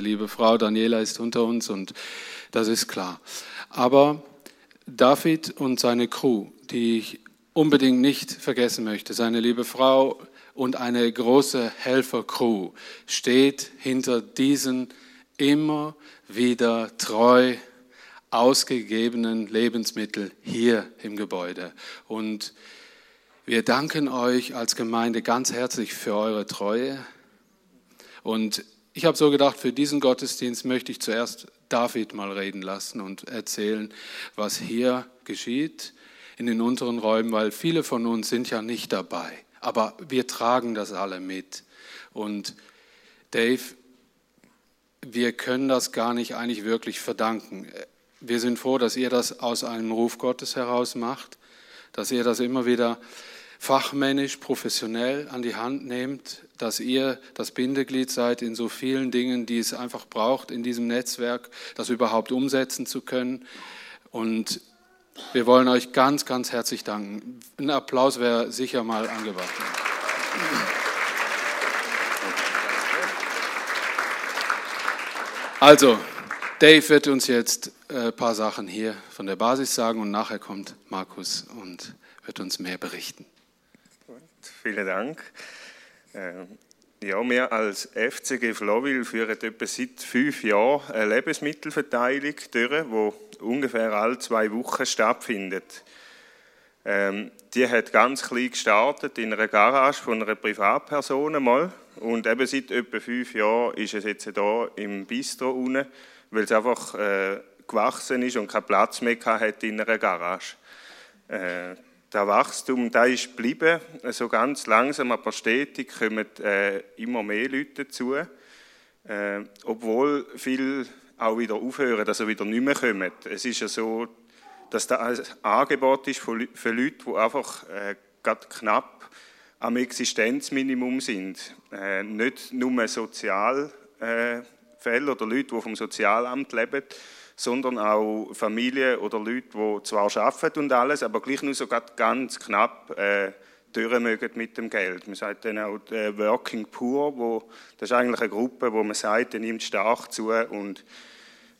liebe Frau Daniela ist unter uns und das ist klar. Aber David und seine Crew, die ich unbedingt nicht vergessen möchte, seine liebe Frau und eine große Helfercrew steht hinter diesen immer wieder treu ausgegebenen Lebensmittel hier im Gebäude. Und wir danken euch als Gemeinde ganz herzlich für eure Treue. Und ich habe so gedacht, für diesen Gottesdienst möchte ich zuerst David mal reden lassen und erzählen, was hier geschieht in den unteren Räumen, weil viele von uns sind ja nicht dabei. Aber wir tragen das alle mit. Und Dave, wir können das gar nicht eigentlich wirklich verdanken. Wir sind froh, dass ihr das aus einem Ruf Gottes heraus macht, dass ihr das immer wieder fachmännisch, professionell an die Hand nehmt, dass ihr das Bindeglied seid in so vielen Dingen, die es einfach braucht in diesem Netzwerk, das überhaupt umsetzen zu können. Und wir wollen euch ganz, ganz herzlich danken. Ein Applaus wäre sicher mal angebracht. Also, Dave wird uns jetzt ein paar Sachen hier von der Basis sagen und nachher kommt Markus und wird uns mehr berichten. Vielen Dank. Ähm, ja, wir als FCG Flowil führen etwa seit fünf Jahren eine Lebensmittelverteilung durch, die ungefähr alle zwei Wochen stattfindet. Ähm, die hat ganz klein gestartet in einer Garage von einer Privatperson mal und eben seit etwa fünf Jahren ist es jetzt hier im Bistro unten, weil es einfach äh, gewachsen ist und keinen Platz mehr hat in einer Garage. Äh, der Wachstum, da ist geblieben, so also ganz langsam, aber stetig kommen äh, immer mehr Leute dazu, äh, obwohl viele auch wieder aufhören, also wieder nicht mehr kommen. Es ist ja so, dass da ein Angebot ist für, Leute, die einfach äh, knapp am Existenzminimum sind. Äh, nicht nur Sozialfälle oder Leute, die vom Sozialamt leben, sondern auch Familien oder Leute, die zwar arbeiten und alles, aber gleich nur so ganz knapp äh, durch mögen mit dem Geld. Man sagt dann auch äh, Working Poor, wo, das ist eigentlich eine Gruppe, wo man sagt, die nimmt stark zu und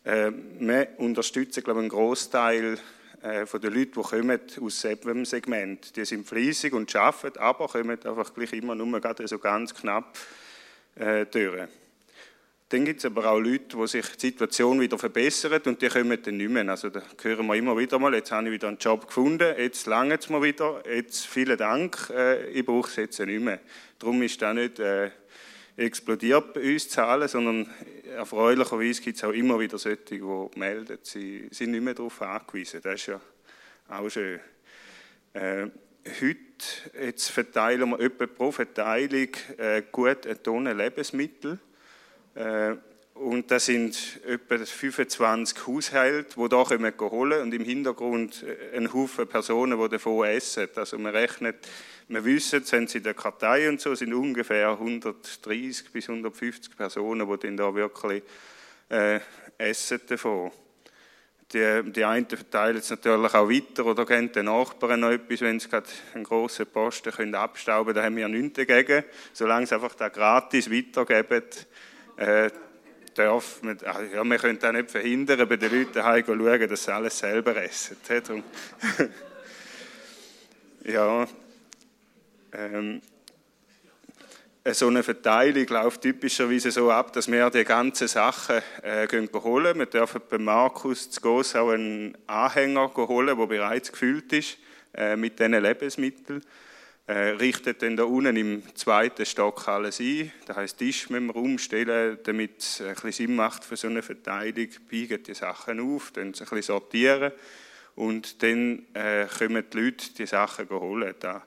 äh, wir unterstützen, glaube ich, einen Großteil äh, von den Leuten, die kommen aus diesem Segment. Die sind fleissig und arbeiten, aber kommen einfach gleich immer nur so ganz knapp äh, durch. Dann gibt es aber auch Leute, wo sich die Situation wieder verbessert und die kommen dann nicht mehr. Also da hören wir immer wieder mal, jetzt habe ich wieder einen Job gefunden, jetzt lange es mir wieder, jetzt vielen Dank, äh, ich brauche es jetzt nicht mehr. Darum ist das nicht äh, explodiert bei uns Zahlen, sondern erfreulicherweise gibt es auch immer wieder solche, die melden, sie sind nicht mehr darauf angewiesen. Das ist ja auch schön. Äh, heute jetzt verteilen wir etwa pro Verteilung äh, gut eine Tonne Lebensmittel. Äh, und das sind etwa 25 Haushalte, die kommen holen und im Hintergrund äh, ein Haufen Personen, die davon essen. Also man rechnet, wir wissen, sind sie in der Kartei und so, sind ungefähr 130 bis 150 Personen, die dann da wirklich äh, essen davon. Die, die einen verteilen es natürlich auch weiter oder geben den Nachbarn noch etwas, wenn sie gerade einen grossen Posten können abstauben können, da haben wir nichts dagegen. Solange sie einfach da gratis weitergeben, äh, darf man, ja, wir können auch nicht verhindern, bei den Leuten heim schauen, dass sie alles selber essen. ja, ähm, so eine Verteilung läuft typischerweise so ab, dass wir die ganzen Sachen äh, holen. Wir dürfen bei Markus zu Goss auch einen Anhänger holen, der bereits gefüllt ist äh, mit diesen Lebensmitteln äh, richtet dann da unten im zweiten Stock alles ein. Das heißt, Tisch müssen wir umstellen, damit es ein Sinn macht für so eine Verteilung. Biegen die Sachen auf, dann ein bisschen sortieren und dann äh, kommen die Leute die Sachen holen. Da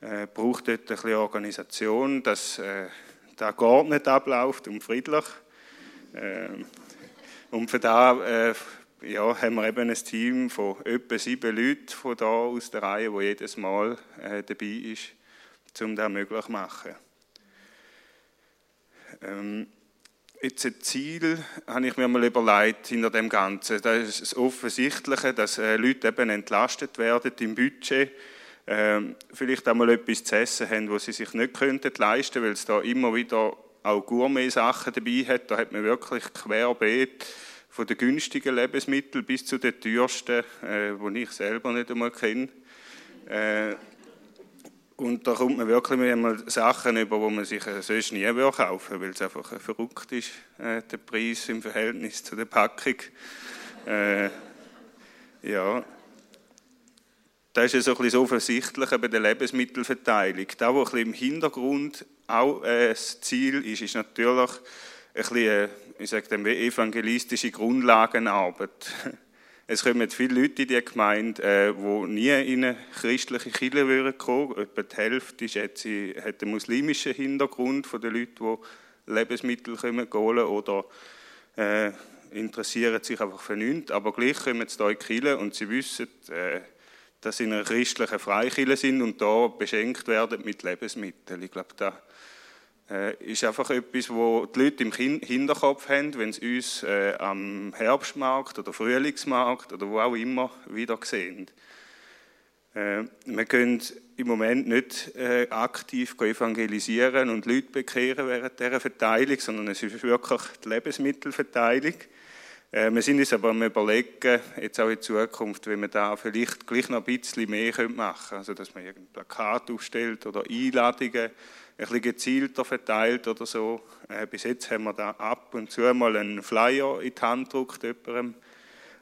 äh, braucht dort ein bisschen Organisation, dass äh, da geordnet abläuft und friedlich. Äh, und für da äh, ja, haben wir eben ein Team von etwa sieben Leuten von da aus der Reihe, wo jedes Mal äh, dabei ist, um das möglich zu machen. Ähm, jetzt ein Ziel habe ich mir mal überlegt hinter dem Ganzen. Das ist das Offensichtliche, dass äh, Leute eben entlastet werden im Budget, äh, vielleicht auch mal etwas zu essen haben, was sie sich nicht könnten leisten, weil es da immer wieder auch Gourmet-Sachen dabei hat. Da hat man wirklich querbeet von den günstigen Lebensmitteln bis zu den teuersten, äh, die ich selber nicht einmal kenne. Äh, und da kommt man wirklich einmal Sachen über, die man sich sonst nie kaufen würde, weil es einfach verrückt ist, äh, der Preis im Verhältnis zu der Packung. Äh, ja, das ist ja so ein bisschen das Offensichtliche bei der Lebensmittelverteilung. Da, wo ein bisschen im Hintergrund auch äh, das Ziel ist, ist natürlich ein bisschen, äh, ich sage dem, evangelistische Grundlagenarbeit. Es kommen viele Leute in die Gemeinde, äh, die nie in eine christliche Kirche würden kommen. Etwa die Hälfte jetzt, hat einen muslimischen Hintergrund von den Leuten, die Lebensmittel holen oder äh, interessieren sich einfach für nichts. Aber gleich kommen sie hier in die Kirche und sie wissen, äh, dass sie in einer christlichen Freikirche sind und da beschenkt werden mit Lebensmitteln. Ich glaube, da äh, ist einfach etwas, wo die Leute im Hinterkopf haben, wenn sie uns äh, am Herbstmarkt oder Frühlingsmarkt oder wo auch immer wieder sehen. Äh, wir können im Moment nicht äh, aktiv evangelisieren und Leute bekehren während dieser Verteilung, sondern es ist wirklich die Lebensmittelverteilung. Äh, wir sind uns aber am Überlegen, jetzt auch in Zukunft, wie man da vielleicht gleich noch ein bisschen mehr machen könnte. Also, dass man irgendein Plakat aufstellt oder Einladungen ein bisschen gezielter verteilt oder so. Äh, bis jetzt haben wir da ab und zu mal einen Flyer in die Hand gedruckt jemandem.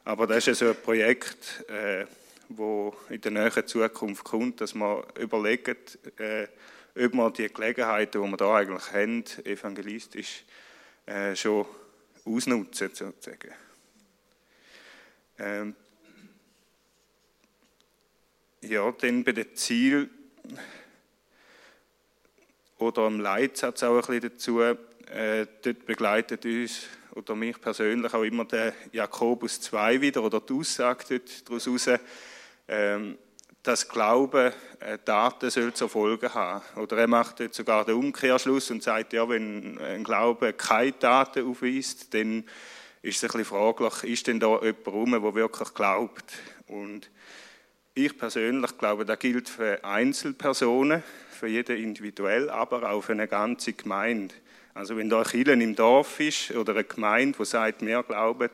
Aber das ist ja so ein Projekt, äh, wo in der näheren Zukunft kommt, dass man überlegt, äh, ob man die Gelegenheiten, die wir da eigentlich haben, evangelistisch äh, schon ausnutzen sozusagen. Ähm, ja, dann bei den Zielen oder im Leitsatz auch ein bisschen dazu. Äh, dort begleitet uns oder mich persönlich auch immer der Jakobus 2 wieder oder die Aussage dort daraus heraus, ähm, dass Glauben äh, Taten soll zur Folge haben. Oder er macht jetzt sogar den Umkehrschluss und sagt, ja, wenn ein Glaube keine Taten aufweist, dann ist es ein bisschen fraglich, ist denn da jemand rum, der wirklich glaubt? Und ich persönlich glaube, das gilt für Einzelpersonen, für jeden individuell, aber auch für eine ganze Gemeinde. Also wenn da ein Kirche im Dorf ist oder eine Gemeinde, die sagt, wir glauben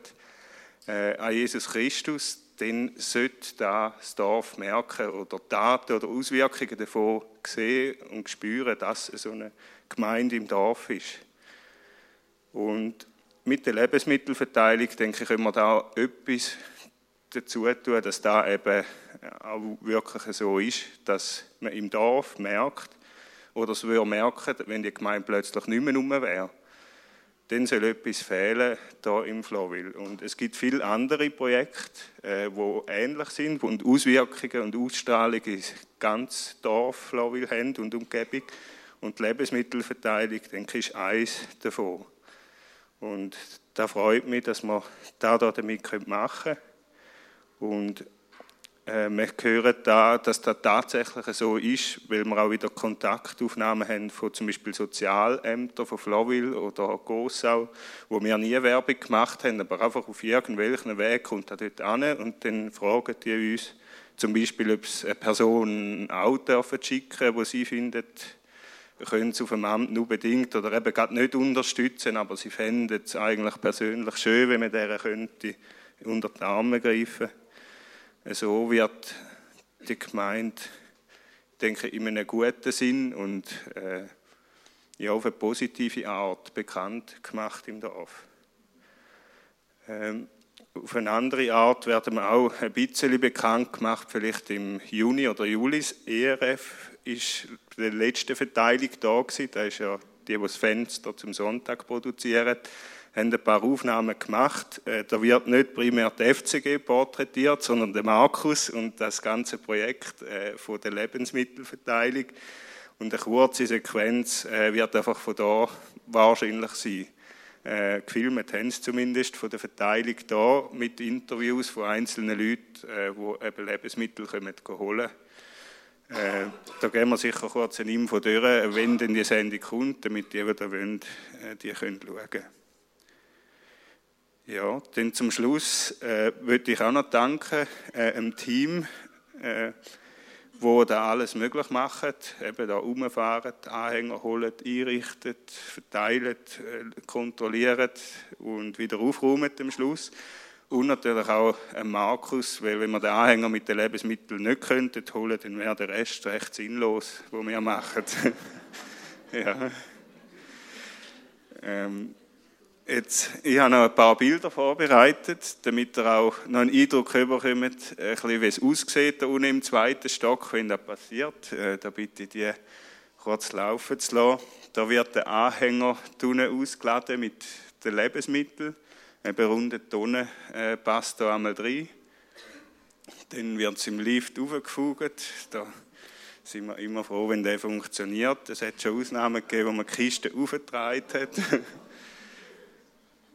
äh, an Jesus Christus, dann sollte das Dorf merken oder Daten oder Auswirkungen davon sehen und spüren, dass so eine Gemeinde im Dorf ist. Und mit der Lebensmittelverteilung, denke ich, können wir da etwas dazu tun, dass da eben auch wirklich so ist, dass man im Dorf merkt, oder es würde merken, wenn die Gemeinde plötzlich nicht mehr rum wäre, dann soll etwas fehlen da im Flowville. Und es gibt viele andere Projekte, äh, ähnlich sind und Auswirkungen und Ausstrahlungen in ganz Dorf Flowville haben und Umgebung. Und die Lebensmittelverteilung, denke ich, ist eins davon. Und da freut mich, dass wir da damit machen können. Und äh, wir hören da, dass das tatsächlich so ist, weil wir auch wieder Kontaktaufnahmen haben von zum Beispiel Sozialämtern von Flowville oder Gossau, wo wir nie Werbung gemacht haben, aber einfach auf irgendwelchen Weg kommt er dort an und dann fragen die uns zum Beispiel, ob es eine Person ein Auto schicken wo sie findet, können sie auf dem Amt nur bedingt oder eben gerade nicht unterstützen, aber sie fänden es eigentlich persönlich schön, wenn man deren könnte unter die Arme greifen könnte. So wird die Gemeinde, denke ich, in einem guten Sinn und äh, ja, auf eine positive Art bekannt gemacht im Dorf. Ähm, auf eine andere Art werden wir auch ein bisschen bekannt gemacht, vielleicht im Juni oder Juli. Das ERF ist die letzte Verteilung da gewesen. Da ist ja die, die das Fenster zum Sonntag produzieren haben ein paar Aufnahmen gemacht. Äh, da wird nicht primär die FCG porträtiert, sondern der Markus und das ganze Projekt äh, von der Lebensmittelverteilung. Und eine kurze Sequenz äh, wird einfach von da wahrscheinlich sein. gefilmt haben sie zumindest von der Verteilung da mit Interviews von einzelnen Leuten, die eben Lebensmittel kommen holen äh, da gehen wir sicher kurz eine Info durch, wenn denn die Sendung kommt, damit die, die da wollen, die können schauen können. Ja, dann zum Schluss äh, würde ich auch noch danken äh, dem Team, äh, wo da alles möglich machen, eben da umfahren, Anhänger holen, einrichten, verteilen, äh, kontrollieren und wieder aufräumen am Schluss. Und natürlich auch ein Markus, weil wenn wir den Anhänger mit den Lebensmitteln nicht könnten holen, dann wäre der Rest recht sinnlos, wo wir machen. ja. Ähm, Jetzt, ich habe noch ein paar Bilder vorbereitet, damit ihr auch noch einen Eindruck bekommt, wie es aussieht da unten im zweiten Stock, wenn das passiert. Äh, da bitte ich die kurz laufen zu lassen. Da wird der Anhänger unten ausgeladen mit den Lebensmitteln. Eine runde Tonne äh, passt da einmal rein. Dann wird es im Lift aufgefugt. Da sind wir immer froh, wenn der funktioniert. Es hat schon Ausnahmen gegeben, wo man die Kiste aufgetragen hat.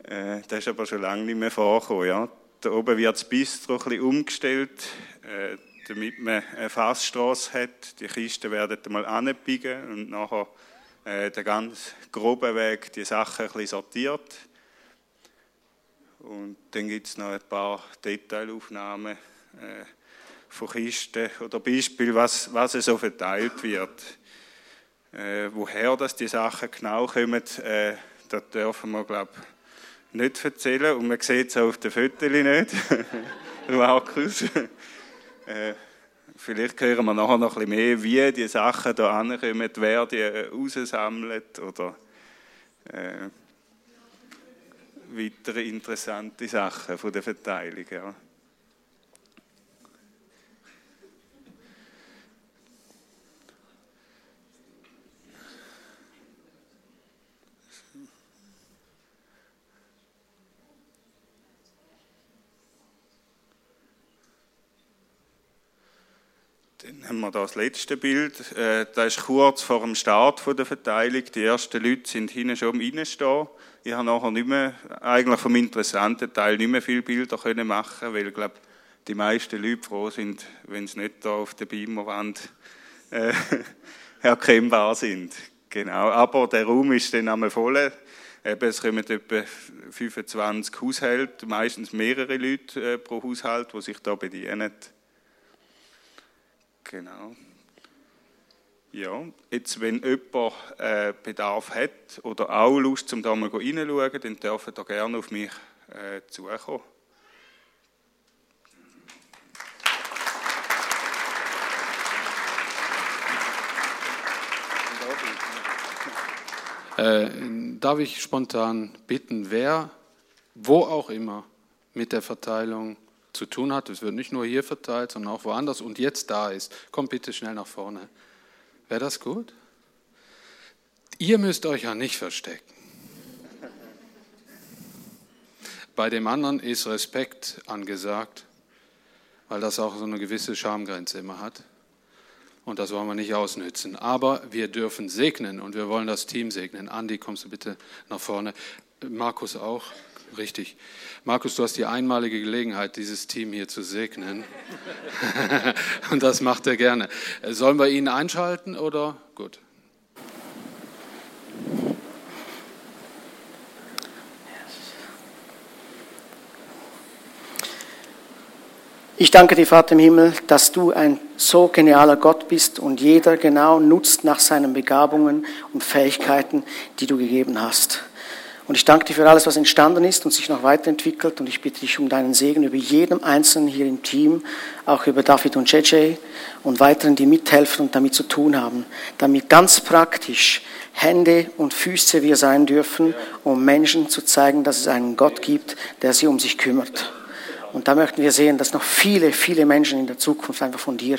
Äh, das ist aber schon lange nicht mehr vorgekommen. Ja. Da oben wird das Bistro ein bisschen umgestellt, äh, damit man eine Fassstraße hat. Die Kisten werden einmal anbiegen und nachher äh, der ganz grobe Weg die Sachen ein bisschen sortiert. Und dann gibt es noch ein paar Detailaufnahmen äh, von Kisten oder Beispiel, was, was so verteilt wird. Äh, woher das die Sachen genau kommen, äh, da dürfen wir, glaube ich, nicht erzählen und man sieht es auf den Fotos nicht. Markus. äh, vielleicht hören wir nachher noch ein bisschen mehr, wie die Sachen hier ankommen, wer die raussammelt oder äh, weitere interessante Sachen von der Verteilung. Ja. Dann haben wir das letzte Bild. Äh, das ist kurz vor dem Start der Verteilung. Die ersten Leute sind hinten schon am Reinstehen. Ich habe nachher nicht mehr, eigentlich vom interessanten Teil nicht mehr viele Bilder können machen, weil ich glaube, die meisten Leute froh sind, wenn sie nicht da auf der Beamerwand äh, erkennbar sind. Genau. Aber der Raum ist dann einmal voll. Eben, es kommen etwa 25 Haushalte, meistens mehrere Leute äh, pro Haushalt, die sich da bedienen. Genau. Ja, jetzt, wenn jemand äh, Bedarf hat oder auch Lust, zum da mal reinschauen, dann dürfen da gerne auf mich äh, zukommen. Äh, darf ich spontan bitten, wer, wo auch immer, mit der Verteilung zu tun hat. Es wird nicht nur hier verteilt, sondern auch woanders und jetzt da ist. Kommt bitte schnell nach vorne. Wäre das gut? Ihr müsst euch ja nicht verstecken. Bei dem anderen ist Respekt angesagt, weil das auch so eine gewisse Schamgrenze immer hat. Und das wollen wir nicht ausnützen. Aber wir dürfen segnen und wir wollen das Team segnen. Andi, kommst du bitte nach vorne. Markus auch. Richtig. Markus, du hast die einmalige Gelegenheit, dieses Team hier zu segnen. Und das macht er gerne. Sollen wir ihn einschalten oder? Gut. Ich danke dir, Vater im Himmel, dass du ein so genialer Gott bist und jeder genau nutzt nach seinen Begabungen und Fähigkeiten, die du gegeben hast. Und ich danke dir für alles, was entstanden ist und sich noch weiterentwickelt. Und ich bitte dich um deinen Segen über jedem Einzelnen hier im Team, auch über David und JJ und weiteren, die mithelfen und damit zu tun haben. Damit ganz praktisch Hände und Füße wir sein dürfen, um Menschen zu zeigen, dass es einen Gott gibt, der sie um sich kümmert. Und da möchten wir sehen, dass noch viele, viele Menschen in der Zukunft einfach von dir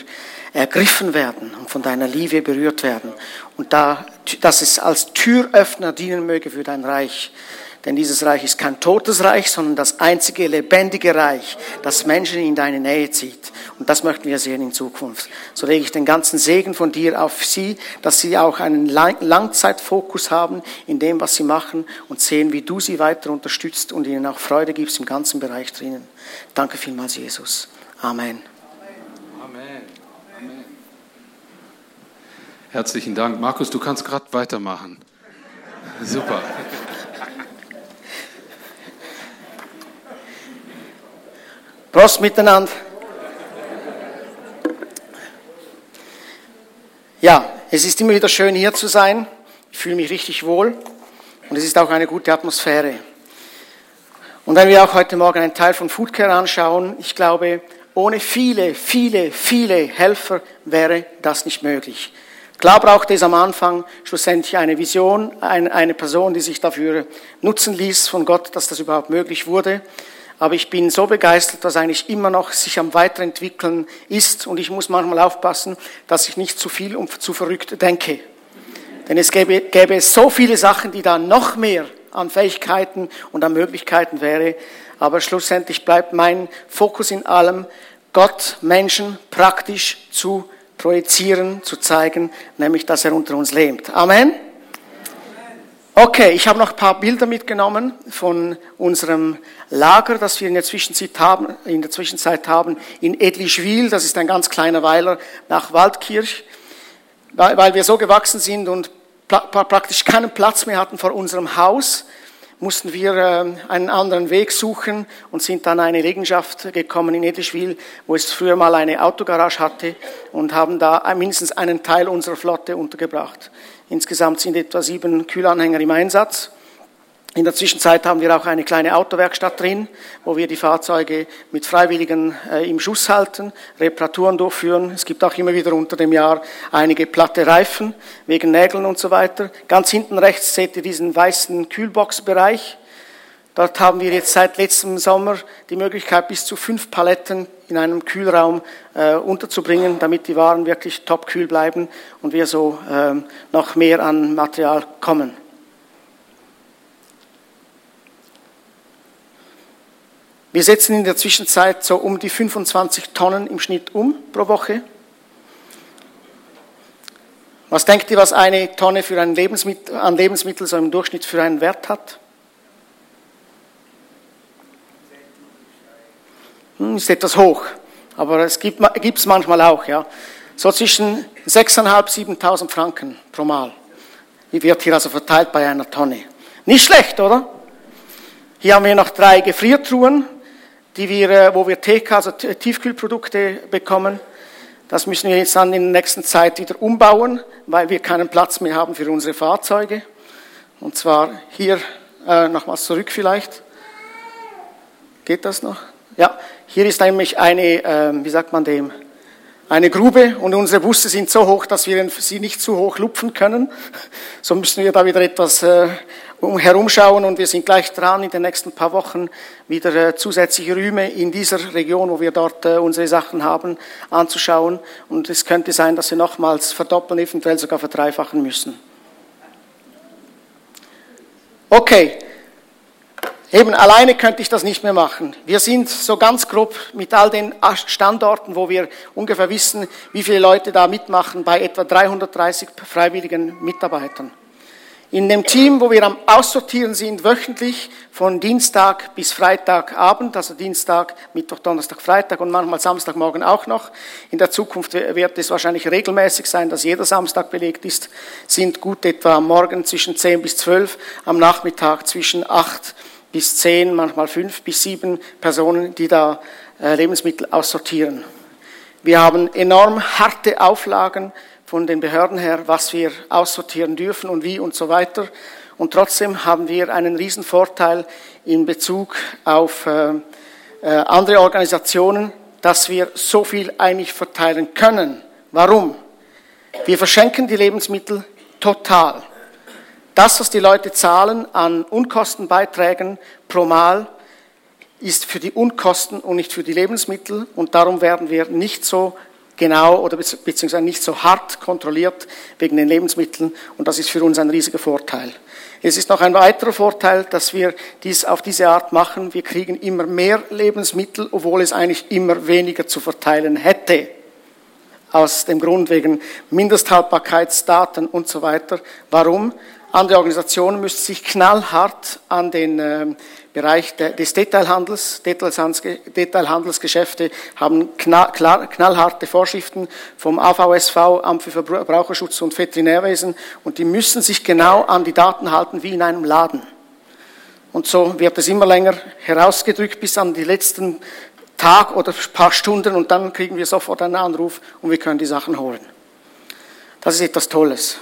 ergriffen werden und von deiner Liebe berührt werden. Und da, dass es als Türöffner dienen möge für dein Reich. Denn dieses Reich ist kein totes Reich, sondern das einzige lebendige Reich, das Menschen in deine Nähe zieht. Und das möchten wir sehen in Zukunft. So lege ich den ganzen Segen von dir auf sie, dass sie auch einen Langzeitfokus haben in dem, was sie machen und sehen, wie du sie weiter unterstützt und ihnen auch Freude gibst im ganzen Bereich drinnen. Danke vielmals, Jesus. Amen. Amen. Amen. Herzlichen Dank. Markus, du kannst gerade weitermachen. Super. Prost miteinander. es ist immer wieder schön hier zu sein. Ich fühle mich richtig wohl und es ist auch eine gute Atmosphäre. Und wenn wir auch heute Morgen einen Teil von Foodcare anschauen, ich glaube, ohne viele, viele, viele Helfer wäre das nicht möglich. Klar braucht es am Anfang schlussendlich eine Vision, eine Person, die sich dafür nutzen ließ von Gott, dass das überhaupt möglich wurde. Aber ich bin so begeistert, dass eigentlich immer noch sich am Weiterentwickeln ist und ich muss manchmal aufpassen, dass ich nicht zu viel und zu verrückt denke. Denn es gäbe, gäbe so viele Sachen, die da noch mehr an Fähigkeiten und an Möglichkeiten wäre. Aber schlussendlich bleibt mein Fokus in allem, Gott, Menschen praktisch zu projizieren, zu zeigen, nämlich, dass er unter uns lebt. Amen. Okay, ich habe noch ein paar Bilder mitgenommen von unserem Lager, das wir in der Zwischenzeit haben, in der Zwischenzeit haben in Edlischwil. Das ist ein ganz kleiner Weiler nach Waldkirch, weil wir so gewachsen sind und praktisch keinen Platz mehr hatten vor unserem Haus mussten wir ähm, einen anderen Weg suchen und sind dann eine Liegenschaft gekommen in Edeschwil, wo es früher mal eine Autogarage hatte und haben da mindestens einen Teil unserer Flotte untergebracht. Insgesamt sind etwa sieben Kühlanhänger im Einsatz. In der Zwischenzeit haben wir auch eine kleine Autowerkstatt drin, wo wir die Fahrzeuge mit Freiwilligen äh, im Schuss halten, Reparaturen durchführen. Es gibt auch immer wieder unter dem Jahr einige platte Reifen wegen Nägeln und so weiter. Ganz hinten rechts seht ihr diesen weißen Kühlboxbereich. Dort haben wir jetzt seit letztem Sommer die Möglichkeit, bis zu fünf Paletten in einem Kühlraum äh, unterzubringen, damit die Waren wirklich top kühl bleiben und wir so äh, noch mehr an Material kommen. Wir setzen in der Zwischenzeit so um die 25 Tonnen im Schnitt um pro Woche. Was denkt ihr, was eine Tonne für ein Lebensmittel, an Lebensmitteln so im Durchschnitt für einen Wert hat? Ist etwas hoch, aber es gibt es manchmal auch, ja. So zwischen 6.500, 7.000 Franken pro Mal. Die wird hier also verteilt bei einer Tonne. Nicht schlecht, oder? Hier haben wir noch drei Gefriertruhen die wir, äh, wo wir TK, also Tiefkühlprodukte bekommen. Das müssen wir jetzt dann in der nächsten Zeit wieder umbauen, weil wir keinen Platz mehr haben für unsere Fahrzeuge. Und zwar hier äh, nochmals zurück vielleicht. Geht das noch? Ja, hier ist nämlich eine, äh, wie sagt man dem, eine Grube und unsere Busse sind so hoch, dass wir sie nicht zu hoch lupfen können. So müssen wir da wieder etwas äh, herumschauen und wir sind gleich dran, in den nächsten paar Wochen wieder äh, zusätzliche Räume in dieser Region, wo wir dort äh, unsere Sachen haben, anzuschauen. Und es könnte sein, dass wir nochmals verdoppeln, eventuell sogar verdreifachen müssen. Okay, Eben alleine könnte ich das nicht mehr machen. Wir sind so ganz grob mit all den Standorten, wo wir ungefähr wissen, wie viele Leute da mitmachen, bei etwa 330 freiwilligen Mitarbeitern. In dem Team, wo wir am Aussortieren sind, wöchentlich von Dienstag bis Freitagabend, also Dienstag, Mittwoch, Donnerstag, Freitag und manchmal Samstagmorgen auch noch. In der Zukunft wird es wahrscheinlich regelmäßig sein, dass jeder Samstag belegt ist, sind gut etwa am Morgen zwischen 10 bis 12, am Nachmittag zwischen 8 bis 10, manchmal 5 bis 7 Personen, die da äh, Lebensmittel aussortieren. Wir haben enorm harte Auflagen von den Behörden her, was wir aussortieren dürfen und wie und so weiter. Und trotzdem haben wir einen riesen Vorteil in Bezug auf äh, äh, andere Organisationen, dass wir so viel eigentlich verteilen können. Warum? Wir verschenken die Lebensmittel total. Das, was die Leute zahlen an Unkostenbeiträgen pro Mal, ist für die Unkosten und nicht für die Lebensmittel. Und darum werden wir nicht so genau oder beziehungsweise nicht so hart kontrolliert wegen den Lebensmitteln und das ist für uns ein riesiger Vorteil. Es ist noch ein weiterer Vorteil, dass wir dies auf diese Art machen. Wir kriegen immer mehr Lebensmittel, obwohl es eigentlich immer weniger zu verteilen hätte. Aus dem Grund wegen Mindesthaltbarkeitsdaten und so weiter. Warum? Andere Organisationen müssen sich knallhart an den ähm, Bereich des Detailhandels, Detailhandelsgeschäfte haben knallharte Vorschriften vom AVSV, Amt für Verbraucherschutz und Veterinärwesen und die müssen sich genau an die Daten halten wie in einem Laden. Und so wird es immer länger herausgedrückt bis an die letzten Tag oder paar Stunden und dann kriegen wir sofort einen Anruf und wir können die Sachen holen. Das ist etwas Tolles.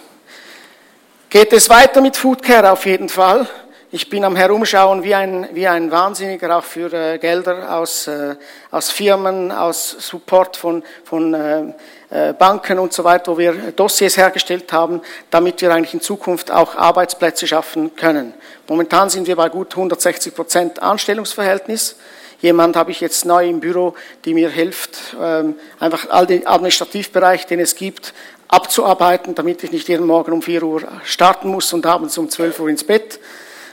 Geht es weiter mit Foodcare auf jeden Fall. Ich bin am Herumschauen wie ein, wie ein Wahnsinniger auch für äh, Gelder aus, äh, aus Firmen, aus Support von, von äh, äh, Banken und so weiter, wo wir Dossiers hergestellt haben, damit wir eigentlich in Zukunft auch Arbeitsplätze schaffen können. Momentan sind wir bei gut 160 Prozent Anstellungsverhältnis. Jemand habe ich jetzt neu im Büro, die mir hilft, ähm, einfach all den Administrativbereich, den es gibt, abzuarbeiten, damit ich nicht jeden Morgen um 4 Uhr starten muss und abends um 12 Uhr ins Bett.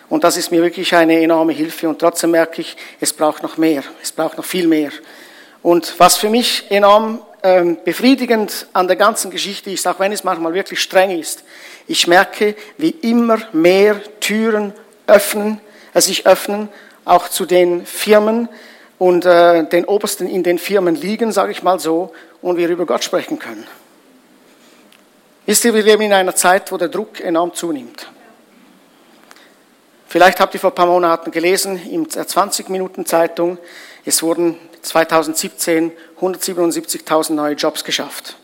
Und das ist mir wirklich eine enorme Hilfe. Und trotzdem merke ich, es braucht noch mehr. Es braucht noch viel mehr. Und was für mich enorm ähm, befriedigend an der ganzen Geschichte ist, auch wenn es manchmal wirklich streng ist, ich merke, wie immer mehr Türen öffnen, äh, sich öffnen, auch zu den Firmen und äh, den Obersten in den Firmen liegen, sage ich mal so, und wir über Gott sprechen können. Wisst ihr, wir leben in einer Zeit, wo der Druck enorm zunimmt. Vielleicht habt ihr vor ein paar Monaten gelesen in der 20-Minuten-Zeitung, es wurden 2017 177.000 neue Jobs geschafft.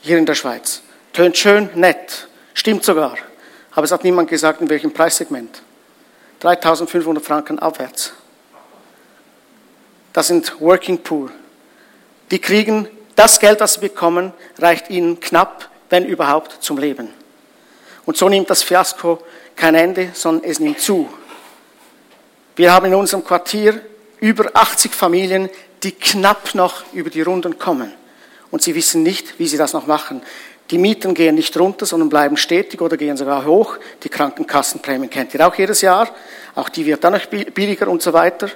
Hier in der Schweiz. Tönt schön, nett, stimmt sogar. Aber es hat niemand gesagt, in welchem Preissegment. 3.500 Franken abwärts. Das sind Working Poor. Die kriegen das Geld, das sie bekommen, reicht ihnen knapp, wenn überhaupt, zum Leben. Und so nimmt das Fiasko kein Ende, sondern es nimmt zu. Wir haben in unserem Quartier über 80 Familien, die knapp noch über die Runden kommen. Und sie wissen nicht, wie sie das noch machen. Die Mieten gehen nicht runter, sondern bleiben stetig oder gehen sogar hoch. Die Krankenkassenprämien kennt ihr auch jedes Jahr. Auch die wird dann noch billiger und so weiter.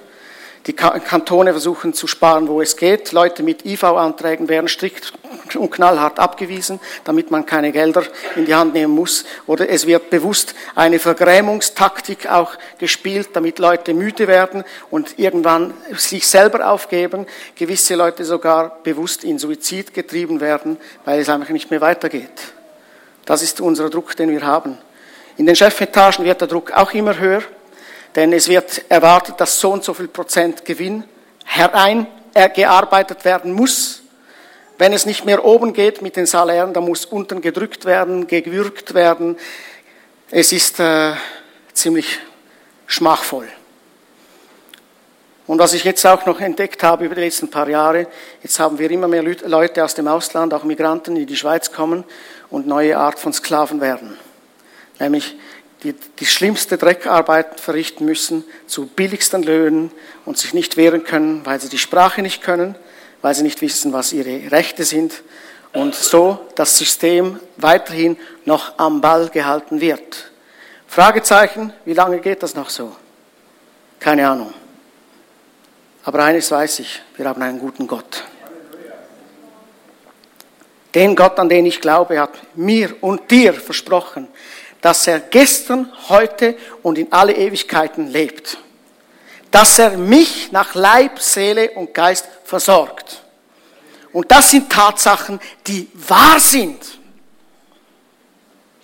Die Kantone versuchen zu sparen, wo es geht. Leute mit IV-Anträgen werden strikt und knallhart abgewiesen, damit man keine Gelder in die Hand nehmen muss. Oder es wird bewusst eine Vergrämungstaktik auch gespielt, damit Leute müde werden und irgendwann sich selber aufgeben. Gewisse Leute sogar bewusst in Suizid getrieben werden, weil es einfach nicht mehr weitergeht. Das ist unser Druck, den wir haben. In den Chefetagen wird der Druck auch immer höher. Denn es wird erwartet, dass so und so viel Prozent Gewinn hereingearbeitet werden muss. Wenn es nicht mehr oben geht mit den Salären, dann muss unten gedrückt werden, gewürgt werden. Es ist äh, ziemlich schmachvoll. Und was ich jetzt auch noch entdeckt habe über die letzten paar Jahre, jetzt haben wir immer mehr Leute aus dem Ausland, auch Migranten, die in die Schweiz kommen und neue Art von Sklaven werden. Nämlich die die schlimmste Dreckarbeiten verrichten müssen, zu billigsten Löhnen und sich nicht wehren können, weil sie die Sprache nicht können, weil sie nicht wissen, was ihre Rechte sind und so das System weiterhin noch am Ball gehalten wird. Fragezeichen, wie lange geht das noch so? Keine Ahnung. Aber eines weiß ich, wir haben einen guten Gott. Den Gott, an den ich glaube, hat mir und dir versprochen, dass er gestern, heute und in alle Ewigkeiten lebt. Dass er mich nach Leib, Seele und Geist versorgt. Und das sind Tatsachen, die wahr sind.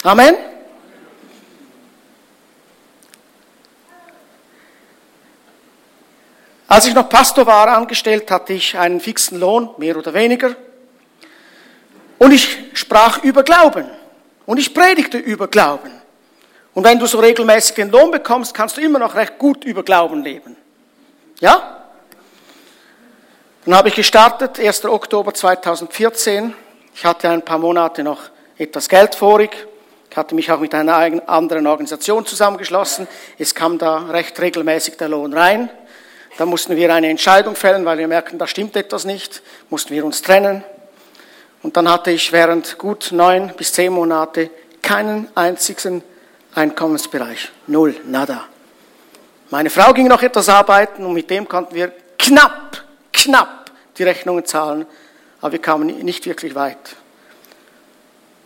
Amen. Als ich noch Pastor war, angestellt, hatte ich einen fixen Lohn, mehr oder weniger. Und ich sprach über Glauben. Und ich predigte über Glauben. Und wenn du so regelmäßig den Lohn bekommst, kannst du immer noch recht gut über Glauben leben. Ja? Dann habe ich gestartet, 1. Oktober 2014. Ich hatte ein paar Monate noch etwas Geld vorig. Ich hatte mich auch mit einer anderen Organisation zusammengeschlossen. Es kam da recht regelmäßig der Lohn rein. Da mussten wir eine Entscheidung fällen, weil wir merkten, da stimmt etwas nicht. Mussten wir uns trennen. Und dann hatte ich während gut neun bis zehn Monate keinen einzigen Einkommensbereich. Null, nada. Meine Frau ging noch etwas arbeiten und mit dem konnten wir knapp, knapp die Rechnungen zahlen, aber wir kamen nicht wirklich weit.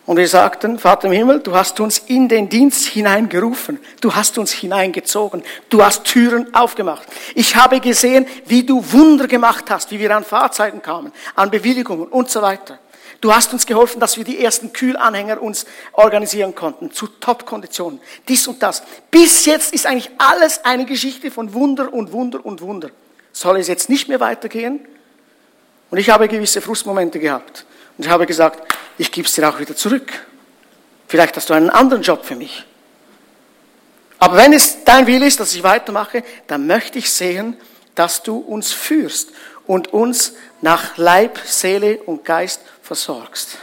Und wir sagten, Vater im Himmel, du hast uns in den Dienst hineingerufen, du hast uns hineingezogen, du hast Türen aufgemacht. Ich habe gesehen, wie du Wunder gemacht hast, wie wir an Fahrzeiten kamen, an Bewilligungen und so weiter. Du hast uns geholfen, dass wir die ersten Kühlanhänger uns organisieren konnten, zu Top-Konditionen. Dies und das. Bis jetzt ist eigentlich alles eine Geschichte von Wunder und Wunder und Wunder. Soll es jetzt nicht mehr weitergehen? Und ich habe gewisse Frustmomente gehabt. Und ich habe gesagt, ich gebe es dir auch wieder zurück. Vielleicht hast du einen anderen Job für mich. Aber wenn es dein Wille ist, dass ich weitermache, dann möchte ich sehen, dass du uns führst und uns nach Leib, Seele und Geist versorgst.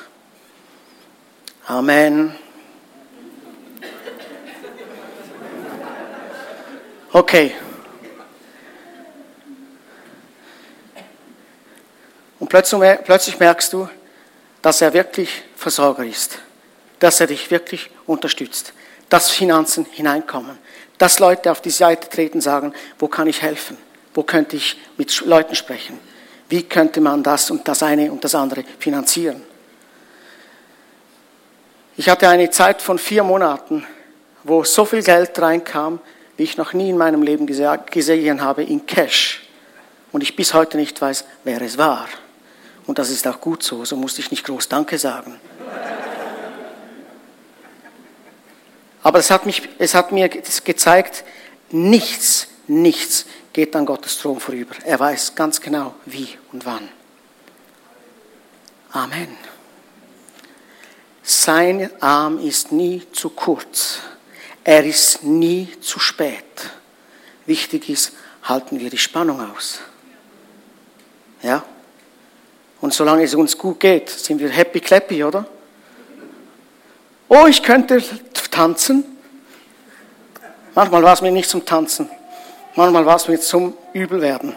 Amen. Okay. Und plötzlich merkst du, dass er wirklich Versorger ist, dass er dich wirklich unterstützt, dass Finanzen hineinkommen, dass Leute auf die Seite treten und sagen, wo kann ich helfen, wo könnte ich mit Leuten sprechen, wie könnte man das und das eine und das andere finanzieren. Ich hatte eine Zeit von vier Monaten, wo so viel Geld reinkam, wie ich noch nie in meinem Leben gesehen habe, in Cash. Und ich bis heute nicht weiß, wer es war. Und das ist auch gut so, so musste ich nicht groß Danke sagen. Aber es hat, mich, es hat mir gezeigt, nichts, nichts geht an Gottes Thron vorüber. Er weiß ganz genau, wie und wann. Amen. Sein Arm ist nie zu kurz. Er ist nie zu spät. Wichtig ist, halten wir die Spannung aus. Ja? Und solange es uns gut geht, sind wir happy clappy, oder? Oh, ich könnte tanzen. Manchmal war es mir nicht zum Tanzen. Manchmal war es mir zum Übelwerden.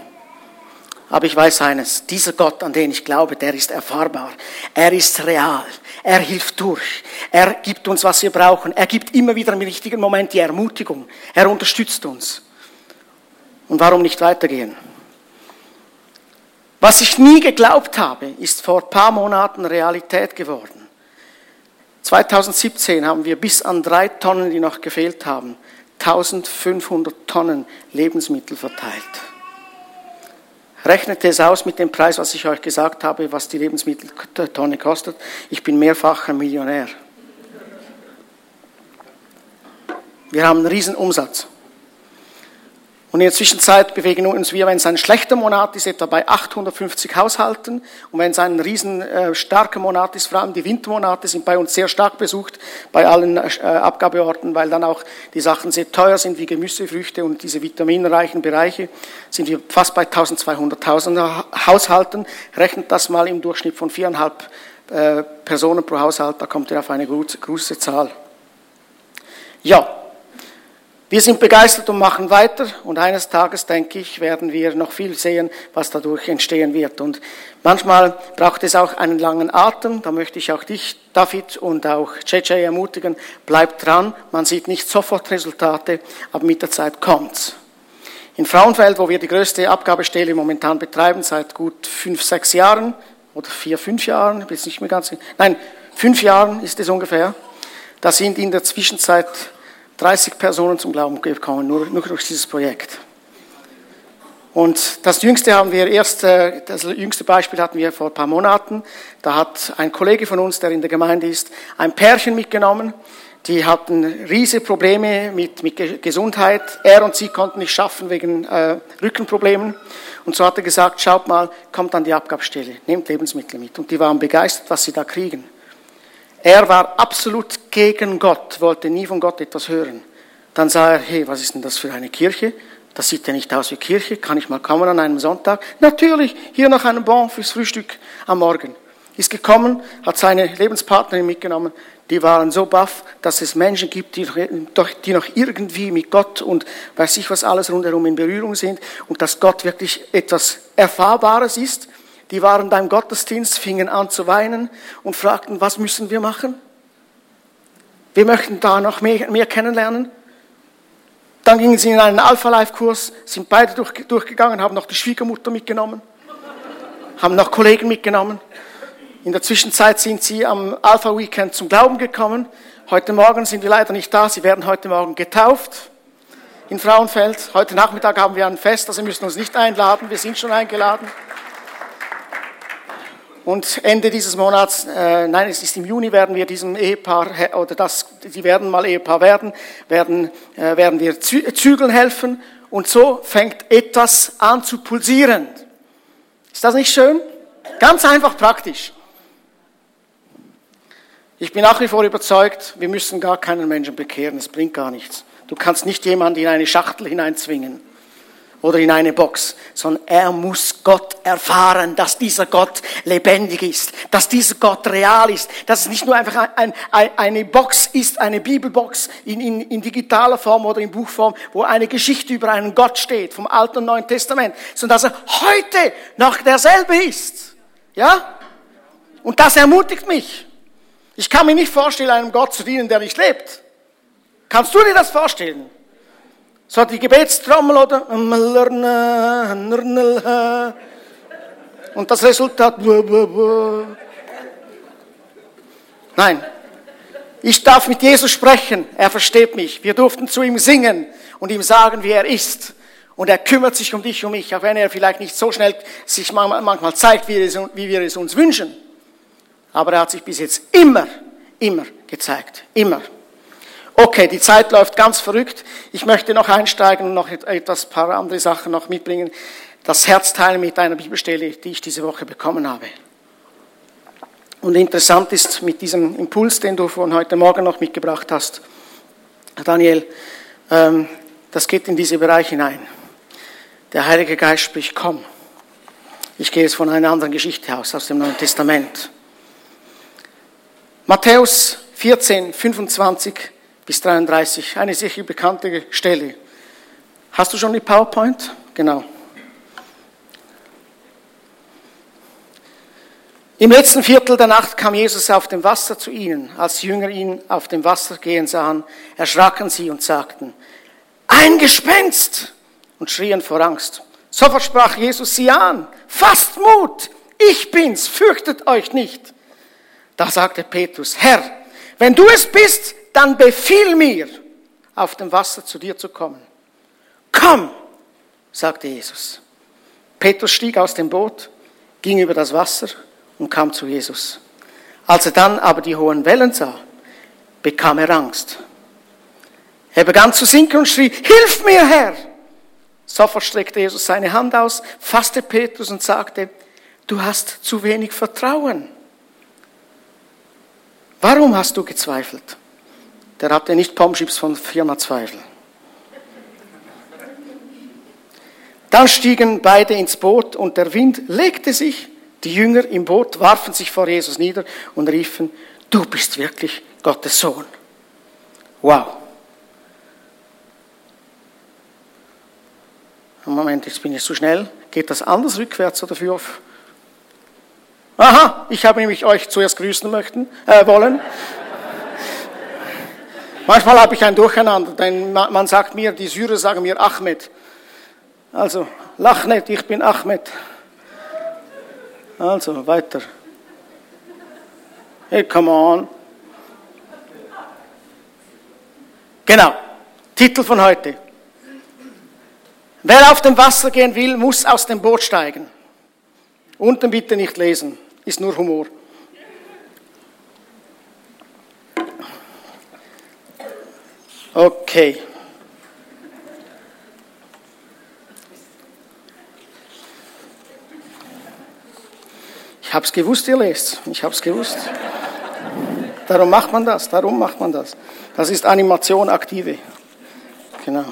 Aber ich weiß eines, dieser Gott, an den ich glaube, der ist erfahrbar. Er ist real. Er hilft durch. Er gibt uns, was wir brauchen. Er gibt immer wieder im richtigen Moment die Ermutigung. Er unterstützt uns. Und warum nicht weitergehen? Was ich nie geglaubt habe, ist vor ein paar Monaten Realität geworden. 2017 haben wir bis an drei Tonnen, die noch gefehlt haben, 1500 Tonnen Lebensmittel verteilt. Rechnet es aus mit dem Preis, was ich euch gesagt habe, was die Lebensmitteltonne kostet. Ich bin mehrfacher Millionär. Wir haben einen riesen Umsatz. Und in der Zwischenzeit bewegen wir uns, wenn es ein schlechter Monat ist, etwa bei 850 Haushalten. Und wenn es ein riesen äh, starker Monat ist, vor allem die Wintermonate sind bei uns sehr stark besucht, bei allen äh, Abgabeorten, weil dann auch die Sachen sehr teuer sind, wie Gemüse, Früchte und diese vitaminreichen Bereiche, sind wir fast bei 1200 Haushalten. Rechnet das mal im Durchschnitt von viereinhalb äh, Personen pro Haushalt, da kommt ihr auf eine große Zahl. Ja, wir sind begeistert und machen weiter und eines Tages, denke ich, werden wir noch viel sehen, was dadurch entstehen wird. Und manchmal braucht es auch einen langen Atem, da möchte ich auch dich, David, und auch JJ ermutigen, bleibt dran, man sieht nicht sofort Resultate, aber mit der Zeit kommt's. In Frauenfeld, wo wir die größte Abgabestelle momentan betreiben, seit gut fünf, sechs Jahren, oder vier, fünf Jahren, ich bin nicht mehr ganz, nein, fünf Jahren ist es ungefähr, da sind in der Zwischenzeit 30 Personen zum Glauben gekommen, nur, nur durch dieses Projekt. Und das jüngste haben wir erst, das jüngste Beispiel hatten wir vor ein paar Monaten. Da hat ein Kollege von uns, der in der Gemeinde ist, ein Pärchen mitgenommen. Die hatten riesige Probleme mit, mit Gesundheit. Er und sie konnten nicht schaffen wegen äh, Rückenproblemen. Und so hat er gesagt, schaut mal, kommt an die Abgabestelle, nehmt Lebensmittel mit. Und die waren begeistert, was sie da kriegen. Er war absolut gegen Gott, wollte nie von Gott etwas hören. Dann sah er, hey, was ist denn das für eine Kirche? Das sieht ja nicht aus wie Kirche. Kann ich mal kommen an einem Sonntag? Natürlich, hier noch einen Bon fürs Frühstück am Morgen. Ist gekommen, hat seine Lebenspartnerin mitgenommen. Die waren so baff, dass es Menschen gibt, die, die noch irgendwie mit Gott und weiß ich was alles rundherum in Berührung sind und dass Gott wirklich etwas Erfahrbares ist die waren beim Gottesdienst, fingen an zu weinen und fragten, was müssen wir machen? Wir möchten da noch mehr, mehr kennenlernen. Dann gingen sie in einen Alpha-Life-Kurs, sind beide durch, durchgegangen, haben noch die Schwiegermutter mitgenommen, haben noch Kollegen mitgenommen. In der Zwischenzeit sind sie am Alpha-Weekend zum Glauben gekommen. Heute Morgen sind wir leider nicht da. Sie werden heute Morgen getauft in Frauenfeld. Heute Nachmittag haben wir ein Fest, also müssen uns nicht einladen. Wir sind schon eingeladen. Und Ende dieses Monats, äh, nein, es ist im Juni, werden wir diesem Ehepaar, oder das, die werden mal Ehepaar werden, werden, äh, werden wir zügeln helfen. Und so fängt etwas an zu pulsieren. Ist das nicht schön? Ganz einfach praktisch. Ich bin nach wie vor überzeugt, wir müssen gar keinen Menschen bekehren, es bringt gar nichts. Du kannst nicht jemanden in eine Schachtel hineinzwingen oder in eine Box, sondern er muss Gott erfahren, dass dieser Gott lebendig ist, dass dieser Gott real ist, dass es nicht nur einfach ein, ein, eine Box ist, eine Bibelbox in, in, in digitaler Form oder in Buchform, wo eine Geschichte über einen Gott steht, vom Alten und Neuen Testament, sondern dass er heute noch derselbe ist. Ja? Und das ermutigt mich. Ich kann mir nicht vorstellen, einem Gott zu dienen, der nicht lebt. Kannst du dir das vorstellen? So die Gebetstrommel oder und das Resultat. Nein, ich darf mit Jesus sprechen. Er versteht mich. Wir durften zu ihm singen und ihm sagen, wie er ist. Und er kümmert sich um dich, um mich, auch wenn er vielleicht nicht so schnell sich manchmal zeigt, wie wir es uns wünschen. Aber er hat sich bis jetzt immer, immer gezeigt. Immer. Okay, die Zeit läuft ganz verrückt. Ich möchte noch einsteigen und noch etwas paar andere Sachen noch mitbringen. Das Herz teilen mit einer Bibelstelle, die ich diese Woche bekommen habe. Und interessant ist mit diesem Impuls, den du von heute Morgen noch mitgebracht hast, Daniel, ähm, das geht in diese Bereiche hinein. Der Heilige Geist spricht, komm. Ich gehe jetzt von einer anderen Geschichte aus, aus dem Neuen Testament. Matthäus 14, 25 bis 33, eine sicher bekannte Stelle. Hast du schon die PowerPoint? Genau. Im letzten Viertel der Nacht kam Jesus auf dem Wasser zu ihnen. Als die Jünger ihn auf dem Wasser gehen sahen, erschraken sie und sagten, ein Gespenst! und schrien vor Angst. Sofort sprach Jesus sie an, fasst Mut, ich bin's, fürchtet euch nicht. Da sagte Petrus, Herr, wenn du es bist, dann befiehl mir, auf dem Wasser zu dir zu kommen. Komm, sagte Jesus. Petrus stieg aus dem Boot, ging über das Wasser und kam zu Jesus. Als er dann aber die hohen Wellen sah, bekam er Angst. Er begann zu sinken und schrie, Hilf mir, Herr! Sofort streckte Jesus seine Hand aus, fasste Petrus und sagte, Du hast zu wenig Vertrauen. Warum hast du gezweifelt? Der hatte nicht Pomschips von Firma Zweifel. Dann stiegen beide ins Boot und der Wind legte sich. Die Jünger im Boot warfen sich vor Jesus nieder und riefen, du bist wirklich Gottes Sohn. Wow. Moment, jetzt bin ich zu schnell. Geht das anders rückwärts oder für auf? Aha, ich habe nämlich euch zuerst grüßen möchten, äh, wollen. Manchmal habe ich ein Durcheinander, denn man sagt mir, die Syrer sagen mir Ahmed. Also, lach nicht, ich bin Ahmed. Also, weiter. Hey, come on. Genau, Titel von heute. Wer auf dem Wasser gehen will, muss aus dem Boot steigen. Unten bitte nicht lesen, ist nur Humor. Okay. Ich habe es gewusst, ihr lest. Ich habe es gewusst. Darum macht man das. Darum macht man das. Das ist Animation aktive. Genau.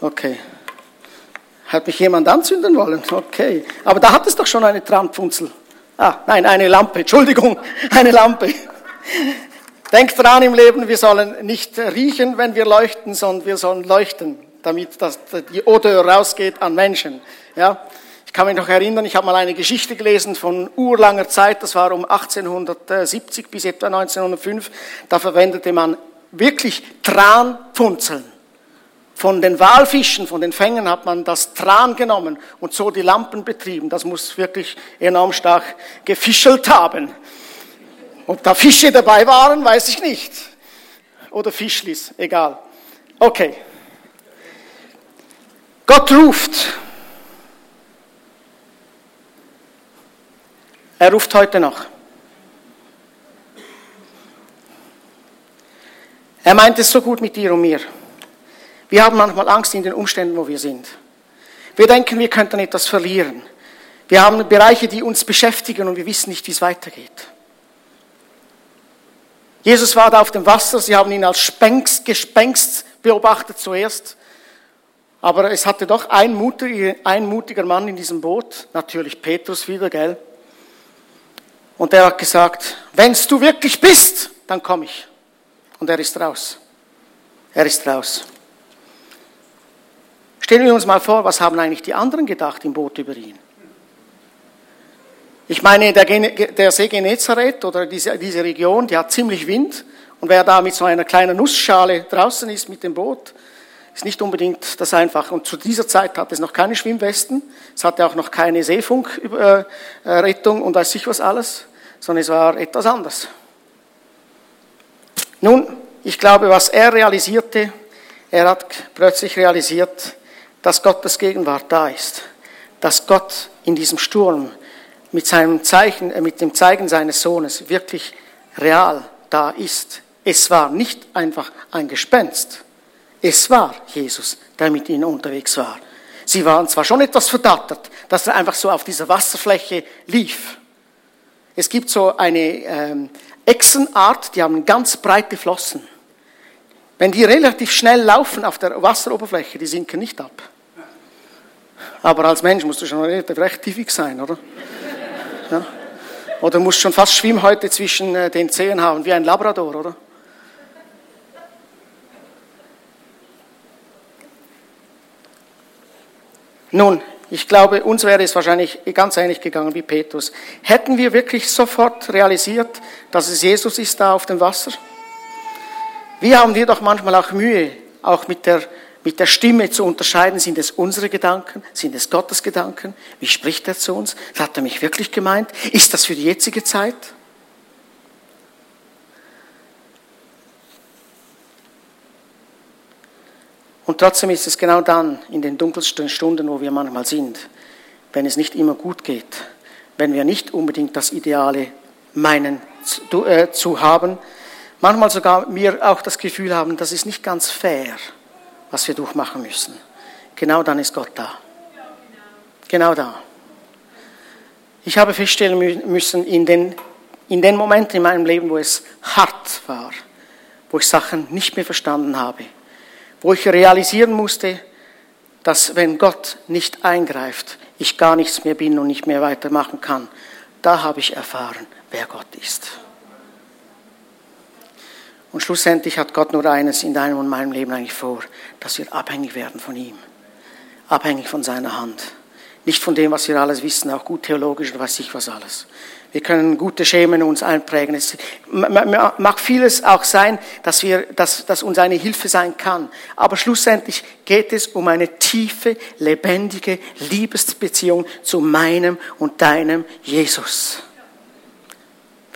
Okay. Hat mich jemand anzünden wollen? Okay. Aber da hat es doch schon eine Trampfunzel. Ah, nein, eine Lampe. Entschuldigung, eine Lampe. Denkt dran im Leben, wir sollen nicht riechen, wenn wir leuchten, sondern wir sollen leuchten, damit das, die Odeur rausgeht an Menschen. Ja? Ich kann mich noch erinnern, ich habe mal eine Geschichte gelesen von urlanger Zeit, das war um 1870 bis etwa 1905. Da verwendete man wirklich Tranpunzeln. Von den Walfischen, von den Fängen hat man das Tran genommen und so die Lampen betrieben. Das muss wirklich enorm stark gefischelt haben. Ob da Fische dabei waren, weiß ich nicht. Oder Fischlis, egal. Okay. Gott ruft. Er ruft heute noch. Er meint es so gut mit dir und mir. Wir haben manchmal Angst in den Umständen, wo wir sind. Wir denken, wir könnten etwas verlieren. Wir haben Bereiche, die uns beschäftigen und wir wissen nicht, wie es weitergeht. Jesus war da auf dem Wasser, sie haben ihn als Spenst, Gespenst beobachtet zuerst. Aber es hatte doch ein mutiger, ein mutiger Mann in diesem Boot, natürlich Petrus wieder, gell? Und der hat gesagt, wenn's du wirklich bist, dann komm ich. Und er ist raus. Er ist raus. Stellen wir uns mal vor, was haben eigentlich die anderen gedacht im Boot über ihn? Ich meine, der, der See Genezareth oder diese, diese Region, die hat ziemlich Wind. Und wer da mit so einer kleinen Nussschale draußen ist mit dem Boot, ist nicht unbedingt das Einfache. Und zu dieser Zeit hat es noch keine Schwimmwesten, es hatte auch noch keine Seefunkrettung und weiß ich was alles, sondern es war etwas anders. Nun, ich glaube, was er realisierte, er hat plötzlich realisiert, dass Gottes Gegenwart da ist, dass Gott in diesem Sturm mit, seinem Zeichen, äh, mit dem Zeigen seines Sohnes wirklich real da ist. Es war nicht einfach ein Gespenst. Es war Jesus, der mit ihnen unterwegs war. Sie waren zwar schon etwas verdattert, dass er einfach so auf dieser Wasserfläche lief. Es gibt so eine ähm, Echsenart, die haben ganz breite Flossen. Wenn die relativ schnell laufen auf der Wasseroberfläche, die sinken nicht ab. Aber als Mensch musst du schon recht tiefig sein, oder? Ja? Oder musst schon fast Schwimmhäute zwischen äh, den Zehen haben, wie ein Labrador, oder? Nun, ich glaube, uns wäre es wahrscheinlich ganz ähnlich gegangen wie Petrus. Hätten wir wirklich sofort realisiert, dass es Jesus ist da auf dem Wasser? Wie haben wir doch manchmal auch Mühe, auch mit der mit der Stimme zu unterscheiden, sind es unsere Gedanken, sind es Gottes Gedanken? Wie spricht er zu uns? Hat er mich wirklich gemeint? Ist das für die jetzige Zeit? Und trotzdem ist es genau dann, in den dunkelsten Stunden, wo wir manchmal sind, wenn es nicht immer gut geht, wenn wir nicht unbedingt das Ideale meinen zu, äh, zu haben, manchmal sogar wir auch das Gefühl haben, das ist nicht ganz fair was wir durchmachen müssen. Genau dann ist Gott da. Genau da. Ich habe feststellen müssen, in den, in den Momenten in meinem Leben, wo es hart war, wo ich Sachen nicht mehr verstanden habe, wo ich realisieren musste, dass wenn Gott nicht eingreift, ich gar nichts mehr bin und nicht mehr weitermachen kann, da habe ich erfahren, wer Gott ist. Und schlussendlich hat Gott nur eines in deinem und meinem Leben eigentlich vor, dass wir abhängig werden von ihm. Abhängig von seiner Hand. Nicht von dem, was wir alles wissen, auch gut theologisch oder weiß ich was alles. Wir können gute Schemen uns einprägen. Es mag vieles auch sein, dass, wir, dass, dass uns eine Hilfe sein kann. Aber schlussendlich geht es um eine tiefe, lebendige Liebesbeziehung zu meinem und deinem Jesus.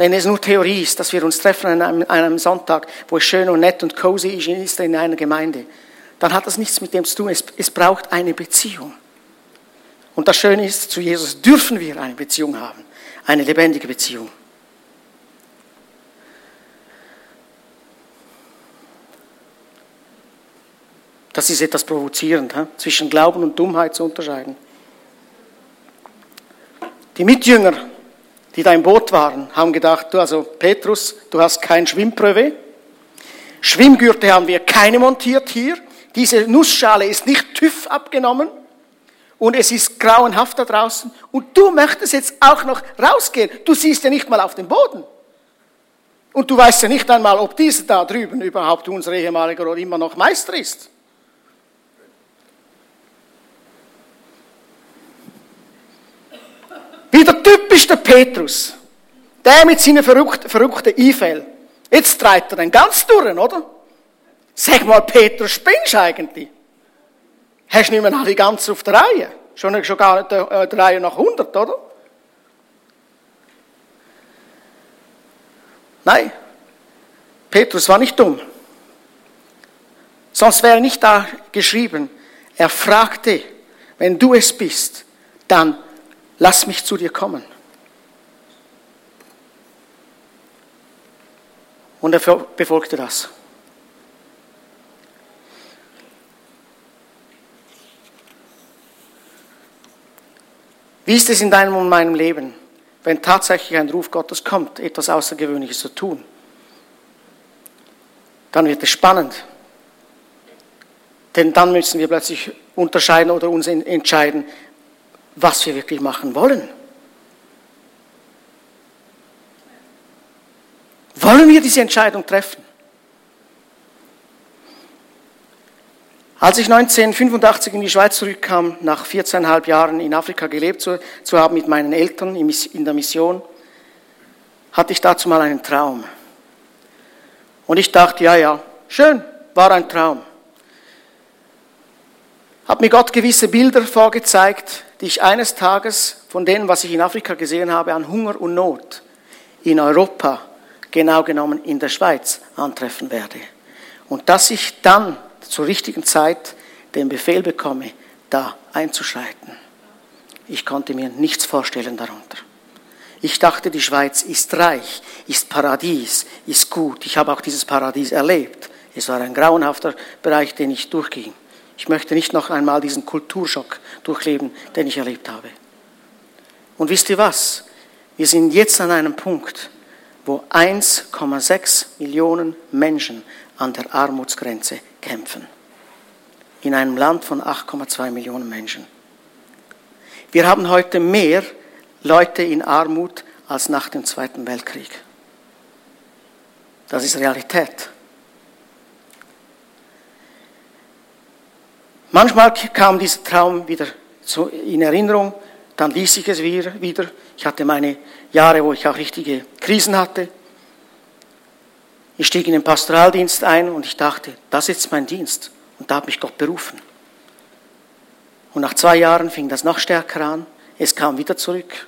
Wenn es nur Theorie ist, dass wir uns treffen an einem, einem Sonntag, wo es schön und nett und cozy ist in einer Gemeinde, dann hat das nichts mit dem zu tun. Es, es braucht eine Beziehung. Und das Schöne ist, zu Jesus dürfen wir eine Beziehung haben, eine lebendige Beziehung. Das ist etwas provozierend, he? zwischen Glauben und Dummheit zu unterscheiden. Die Mitjünger die da im Boot waren, haben gedacht, du, also Petrus, du hast kein Schwimmpröve. Schwimmgürte haben wir keine montiert hier. Diese Nussschale ist nicht TÜV abgenommen. Und es ist grauenhaft da draußen. Und du möchtest jetzt auch noch rausgehen. Du siehst ja nicht mal auf den Boden. Und du weißt ja nicht einmal, ob dieser da drüben überhaupt unser ehemaliger oder immer noch Meister ist. Wieder typisch der Petrus. Der mit seinen verrückten, verrückten Einfällen. Jetzt treibt er den ganz durch, oder? Sag mal, Petrus, spinnst du eigentlich? Hast du nicht mehr alle ganz auf der Reihe? Schon, schon gar nicht äh, der Reihe nach 100, oder? Nein, Petrus war nicht dumm. Sonst wäre nicht da geschrieben, er fragte, wenn du es bist, dann lass mich zu dir kommen. Und er befolgte das. Wie ist es in deinem und meinem Leben, wenn tatsächlich ein Ruf Gottes kommt, etwas Außergewöhnliches zu tun? dann wird es spannend. Denn dann müssen wir plötzlich unterscheiden oder uns entscheiden, was wir wirklich machen wollen. Wollen wir diese Entscheidung treffen? Als ich 1985 in die Schweiz zurückkam, nach 14,5 Jahren in Afrika gelebt zu, zu haben mit meinen Eltern in der Mission, hatte ich dazu mal einen Traum. Und ich dachte, ja, ja, schön, war ein Traum. Hat mir Gott gewisse Bilder vorgezeigt, die ich eines Tages von dem, was ich in Afrika gesehen habe, an Hunger und Not in Europa, genau genommen in der Schweiz, antreffen werde. Und dass ich dann zur richtigen Zeit den Befehl bekomme, da einzuschreiten. Ich konnte mir nichts vorstellen darunter. Ich dachte, die Schweiz ist reich, ist Paradies, ist gut. Ich habe auch dieses Paradies erlebt. Es war ein grauenhafter Bereich, den ich durchging. Ich möchte nicht noch einmal diesen Kulturschock durchleben, den ich erlebt habe. Und wisst ihr was? Wir sind jetzt an einem Punkt, wo 1,6 Millionen Menschen an der Armutsgrenze kämpfen. In einem Land von 8,2 Millionen Menschen. Wir haben heute mehr Leute in Armut als nach dem Zweiten Weltkrieg. Das ist Realität. Manchmal kam dieser Traum wieder in Erinnerung, dann ließ ich es wieder. Ich hatte meine Jahre, wo ich auch richtige Krisen hatte. Ich stieg in den Pastoraldienst ein und ich dachte, das ist mein Dienst. Und da hat mich Gott berufen. Und nach zwei Jahren fing das noch stärker an. Es kam wieder zurück.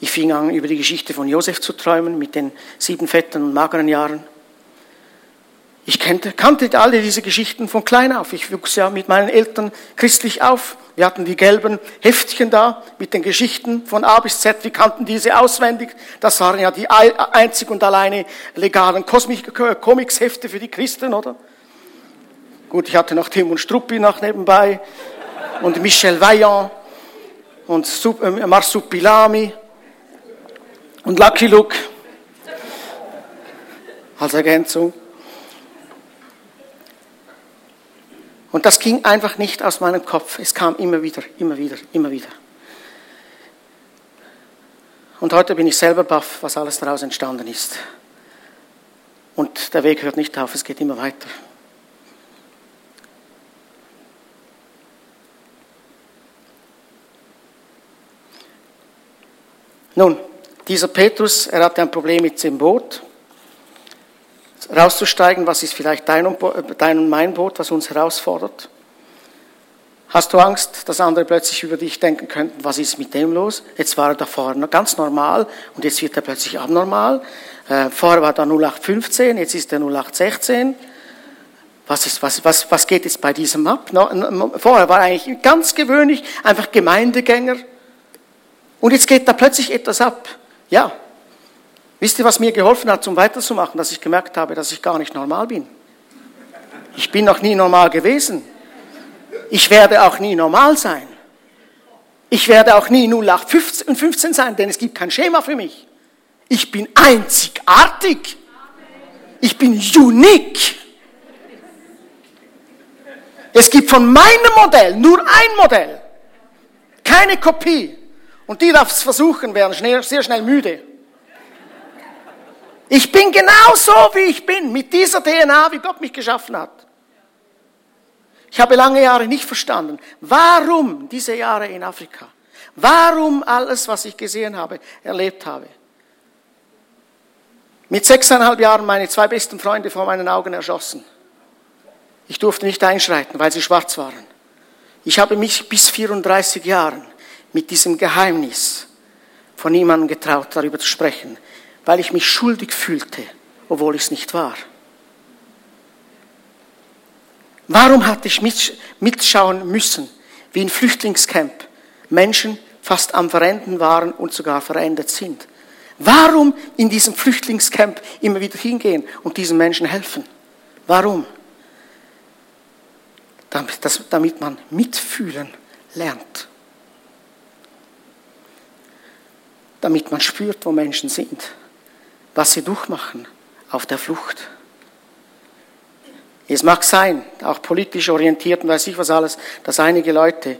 Ich fing an, über die Geschichte von Josef zu träumen mit den sieben fetten und mageren Jahren. Ich kannte, kannte alle diese Geschichten von klein auf. Ich wuchs ja mit meinen Eltern christlich auf. Wir hatten die gelben Heftchen da mit den Geschichten von A bis Z. Wir kannten diese auswendig. Das waren ja die einzig und alleine legalen Comics-Hefte für die Christen, oder? Gut, ich hatte noch Tim und Struppi noch nebenbei und Michel Vaillant und äh, Marsupilami und Lucky Luke als Ergänzung. Das ging einfach nicht aus meinem Kopf. Es kam immer wieder, immer wieder, immer wieder. Und heute bin ich selber baff, was alles daraus entstanden ist. Und der Weg hört nicht auf, es geht immer weiter. Nun, dieser Petrus, er hatte ein Problem mit dem Boot. Rauszusteigen, was ist vielleicht dein und, dein und mein Boot, was uns herausfordert? Hast du Angst, dass andere plötzlich über dich denken könnten, was ist mit dem los? Jetzt war er da vorne ganz normal und jetzt wird er plötzlich abnormal. Äh, vorher war er 0815, jetzt ist er 0816. Was, ist, was, was, was geht jetzt bei diesem ab? Vorher war er eigentlich ganz gewöhnlich, einfach Gemeindegänger. Und jetzt geht da plötzlich etwas ab. Ja. Wisst ihr, was mir geholfen hat, zum weiterzumachen, dass ich gemerkt habe, dass ich gar nicht normal bin? Ich bin noch nie normal gewesen. Ich werde auch nie normal sein. Ich werde auch nie 0815 sein, denn es gibt kein Schema für mich. Ich bin einzigartig. Ich bin unique. Es gibt von meinem Modell nur ein Modell. Keine Kopie. Und die, die das versuchen, werden sehr schnell müde. Ich bin genau so, wie ich bin, mit dieser DNA, wie Gott mich geschaffen hat. Ich habe lange Jahre nicht verstanden, warum diese Jahre in Afrika, warum alles, was ich gesehen habe, erlebt habe. Mit sechseinhalb Jahren meine zwei besten Freunde vor meinen Augen erschossen. Ich durfte nicht einschreiten, weil sie schwarz waren. Ich habe mich bis 34 Jahren mit diesem Geheimnis von niemandem getraut, darüber zu sprechen, weil ich mich schuldig fühlte, obwohl ich es nicht war. Warum hatte ich mitschauen müssen, wie in Flüchtlingscamp Menschen fast am Verenden waren und sogar verendet sind? Warum in diesem Flüchtlingscamp immer wieder hingehen und diesen Menschen helfen? Warum? Damit, das, damit man mitfühlen lernt. damit man spürt, wo Menschen sind, was sie durchmachen auf der Flucht. Es mag sein, auch politisch orientiert und weiß ich was alles, dass einige Leute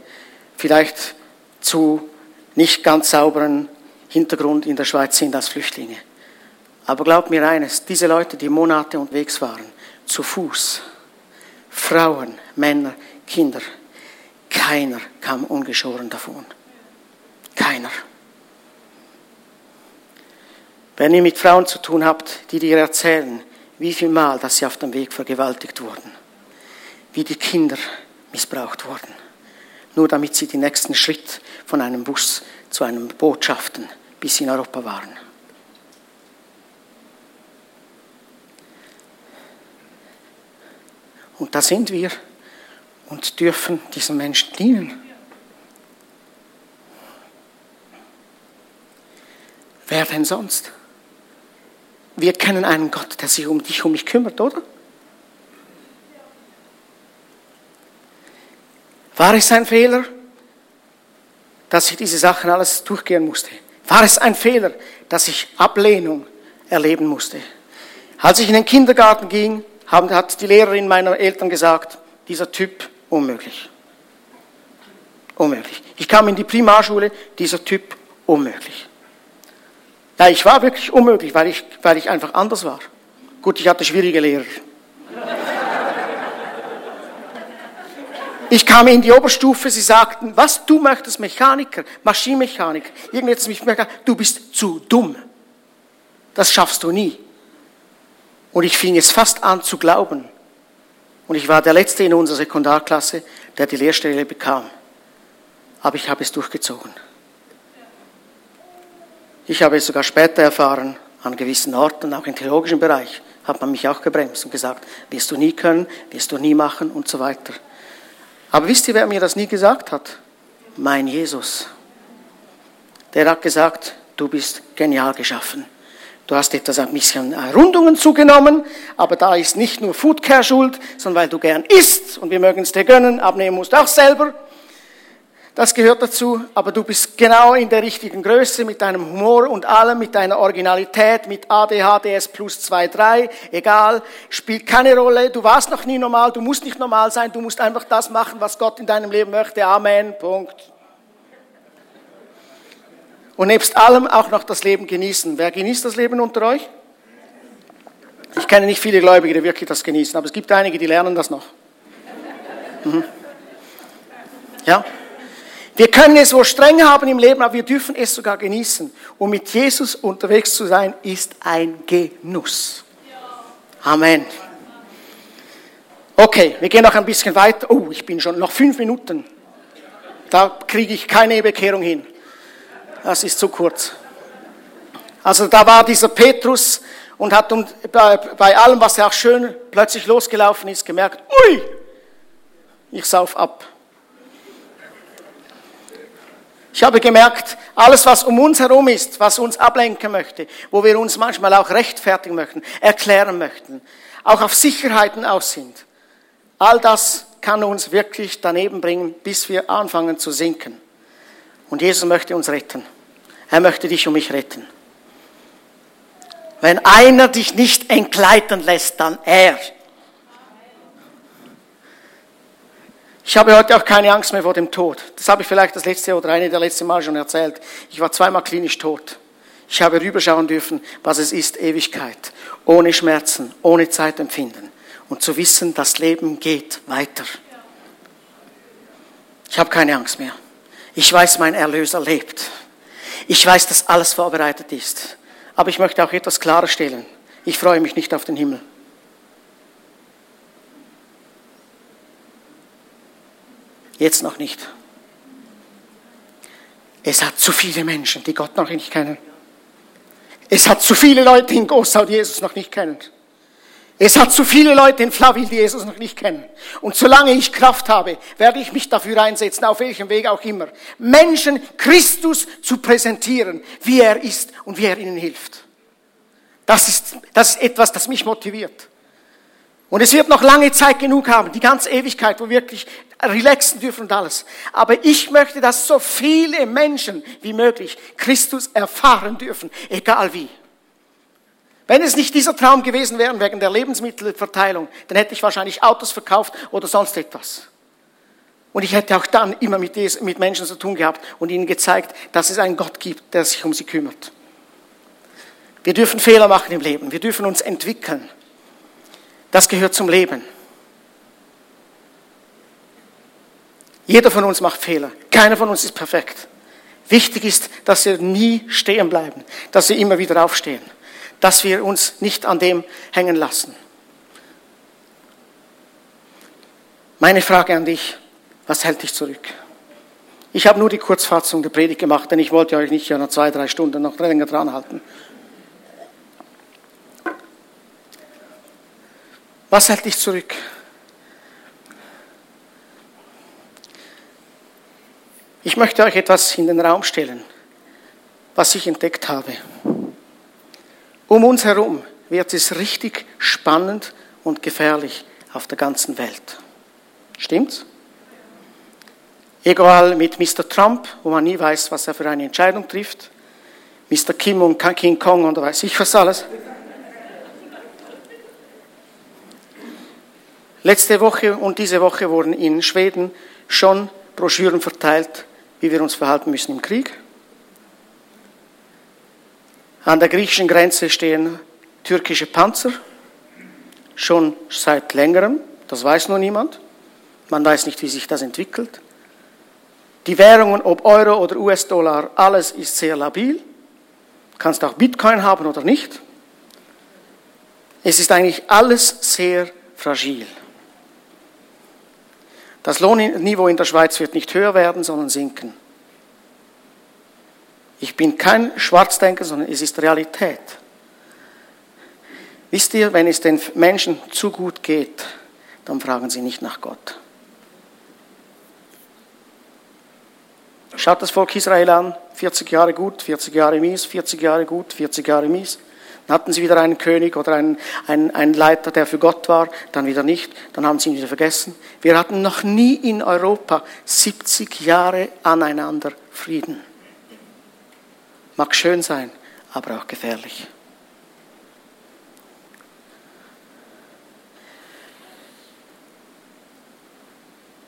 vielleicht zu nicht ganz sauberen Hintergrund in der Schweiz sind als Flüchtlinge. Aber glaubt mir eines, diese Leute, die Monate unterwegs waren, zu Fuß, Frauen, Männer, Kinder, keiner kam ungeschoren davon. Keiner. Wenn ihr mit Frauen zu tun habt, die dir erzählen, wie viel Mal, dass sie auf dem Weg vergewaltigt wurden, wie die Kinder missbraucht wurden, nur damit sie den nächsten Schritt von einem Bus zu einem Botschaften bis in Europa waren. Und da sind wir und dürfen diesen Menschen dienen. Wer denn sonst? Wir kennen einen Gott, der sich um dich, um mich kümmert, oder? War es ein Fehler, dass ich diese Sachen alles durchgehen musste? War es ein Fehler, dass ich Ablehnung erleben musste? Als ich in den Kindergarten ging, hat die Lehrerin meiner Eltern gesagt, dieser Typ unmöglich. Unmöglich. Ich kam in die Primarschule, dieser Typ unmöglich. Ja, ich war wirklich unmöglich, weil ich, weil ich einfach anders war. Gut, ich hatte schwierige Lehrer. Ich kam in die Oberstufe, sie sagten, was, du möchtest Mechaniker, Maschinenmechaniker. Irgendetwas mich du bist zu dumm. Das schaffst du nie. Und ich fing es fast an zu glauben. Und ich war der Letzte in unserer Sekundarklasse, der die Lehrstelle bekam. Aber ich habe es durchgezogen. Ich habe es sogar später erfahren, an gewissen Orten, auch im theologischen Bereich, hat man mich auch gebremst und gesagt, wirst du nie können, wirst du nie machen und so weiter. Aber wisst ihr, wer mir das nie gesagt hat? Mein Jesus. Der hat gesagt, du bist genial geschaffen. Du hast etwas ein bisschen Rundungen zugenommen, aber da ist nicht nur Foodcare schuld, sondern weil du gern isst und wir mögen es dir gönnen, abnehmen musst du auch selber. Das gehört dazu, aber du bist genau in der richtigen Größe mit deinem Humor und allem, mit deiner Originalität, mit ADHDS plus 2, 3, egal, spielt keine Rolle. Du warst noch nie normal, du musst nicht normal sein, du musst einfach das machen, was Gott in deinem Leben möchte. Amen. Punkt. Und nebst allem auch noch das Leben genießen. Wer genießt das Leben unter euch? Ich kenne nicht viele Gläubige, die wirklich das genießen, aber es gibt einige, die lernen das noch. Mhm. Ja? Wir können es wohl streng haben im Leben, aber wir dürfen es sogar genießen. Und mit Jesus unterwegs zu sein, ist ein Genuss. Amen. Okay, wir gehen noch ein bisschen weiter. Oh, ich bin schon noch fünf Minuten. Da kriege ich keine Bekehrung hin. Das ist zu kurz. Also da war dieser Petrus und hat bei allem, was er auch schön plötzlich losgelaufen ist, gemerkt, ui, ich sauf ab. Ich habe gemerkt, alles, was um uns herum ist, was uns ablenken möchte, wo wir uns manchmal auch rechtfertigen möchten, erklären möchten, auch auf Sicherheiten aus sind, all das kann uns wirklich daneben bringen, bis wir anfangen zu sinken. Und Jesus möchte uns retten. Er möchte dich und mich retten. Wenn einer dich nicht entgleiten lässt, dann er. Ich habe heute auch keine Angst mehr vor dem Tod. Das habe ich vielleicht das letzte oder eine der letzten Mal schon erzählt. Ich war zweimal klinisch tot. Ich habe rüberschauen dürfen, was es ist, Ewigkeit. Ohne Schmerzen, ohne Zeitempfinden. Und zu wissen, das Leben geht weiter. Ich habe keine Angst mehr. Ich weiß, mein Erlöser lebt. Ich weiß, dass alles vorbereitet ist. Aber ich möchte auch etwas klarer stellen. Ich freue mich nicht auf den Himmel. Jetzt noch nicht. Es hat zu viele Menschen, die Gott noch nicht kennen. Es hat zu viele Leute in Gossau, die Jesus noch nicht kennen. Es hat zu viele Leute in Flavil, die Jesus noch nicht kennen. Und solange ich Kraft habe, werde ich mich dafür einsetzen, auf welchem Weg auch immer, Menschen Christus zu präsentieren, wie er ist und wie er ihnen hilft. Das ist, das ist etwas, das mich motiviert. Und es wird noch lange Zeit genug haben, die ganze Ewigkeit, wo wir wirklich relaxen dürfen und alles. Aber ich möchte, dass so viele Menschen wie möglich Christus erfahren dürfen, egal wie. Wenn es nicht dieser Traum gewesen wäre wegen der Lebensmittelverteilung, dann hätte ich wahrscheinlich Autos verkauft oder sonst etwas. Und ich hätte auch dann immer mit, mit Menschen zu tun gehabt und ihnen gezeigt, dass es einen Gott gibt, der sich um sie kümmert. Wir dürfen Fehler machen im Leben. Wir dürfen uns entwickeln. Das gehört zum Leben. Jeder von uns macht Fehler. Keiner von uns ist perfekt. Wichtig ist, dass wir nie stehen bleiben, dass wir immer wieder aufstehen, dass wir uns nicht an dem hängen lassen. Meine Frage an dich, was hält dich zurück? Ich habe nur die Kurzfassung der Predigt gemacht, denn ich wollte euch nicht ja noch zwei, drei Stunden noch länger dran halten. Was hält dich zurück? Ich möchte euch etwas in den Raum stellen, was ich entdeckt habe. Um uns herum wird es richtig spannend und gefährlich auf der ganzen Welt. Stimmt's? Egal mit Mr. Trump, wo man nie weiß, was er für eine Entscheidung trifft, Mr. Kim und King Kong und weiß ich was alles. Letzte Woche und diese Woche wurden in Schweden schon Broschüren verteilt wie wir uns verhalten müssen im Krieg. An der griechischen Grenze stehen türkische Panzer, schon seit längerem, das weiß nur niemand. Man weiß nicht, wie sich das entwickelt. Die Währungen, ob Euro oder US-Dollar, alles ist sehr labil. Du kannst auch Bitcoin haben oder nicht. Es ist eigentlich alles sehr fragil. Das Lohnniveau in der Schweiz wird nicht höher werden, sondern sinken. Ich bin kein Schwarzdenker, sondern es ist Realität. Wisst ihr, wenn es den Menschen zu gut geht, dann fragen sie nicht nach Gott. Schaut das Volk Israel an, 40 Jahre gut, 40 Jahre mies, 40 Jahre gut, 40 Jahre mies. Dann hatten sie wieder einen König oder einen, einen, einen Leiter, der für Gott war, dann wieder nicht, dann haben sie ihn wieder vergessen. Wir hatten noch nie in Europa 70 Jahre aneinander Frieden. Mag schön sein, aber auch gefährlich.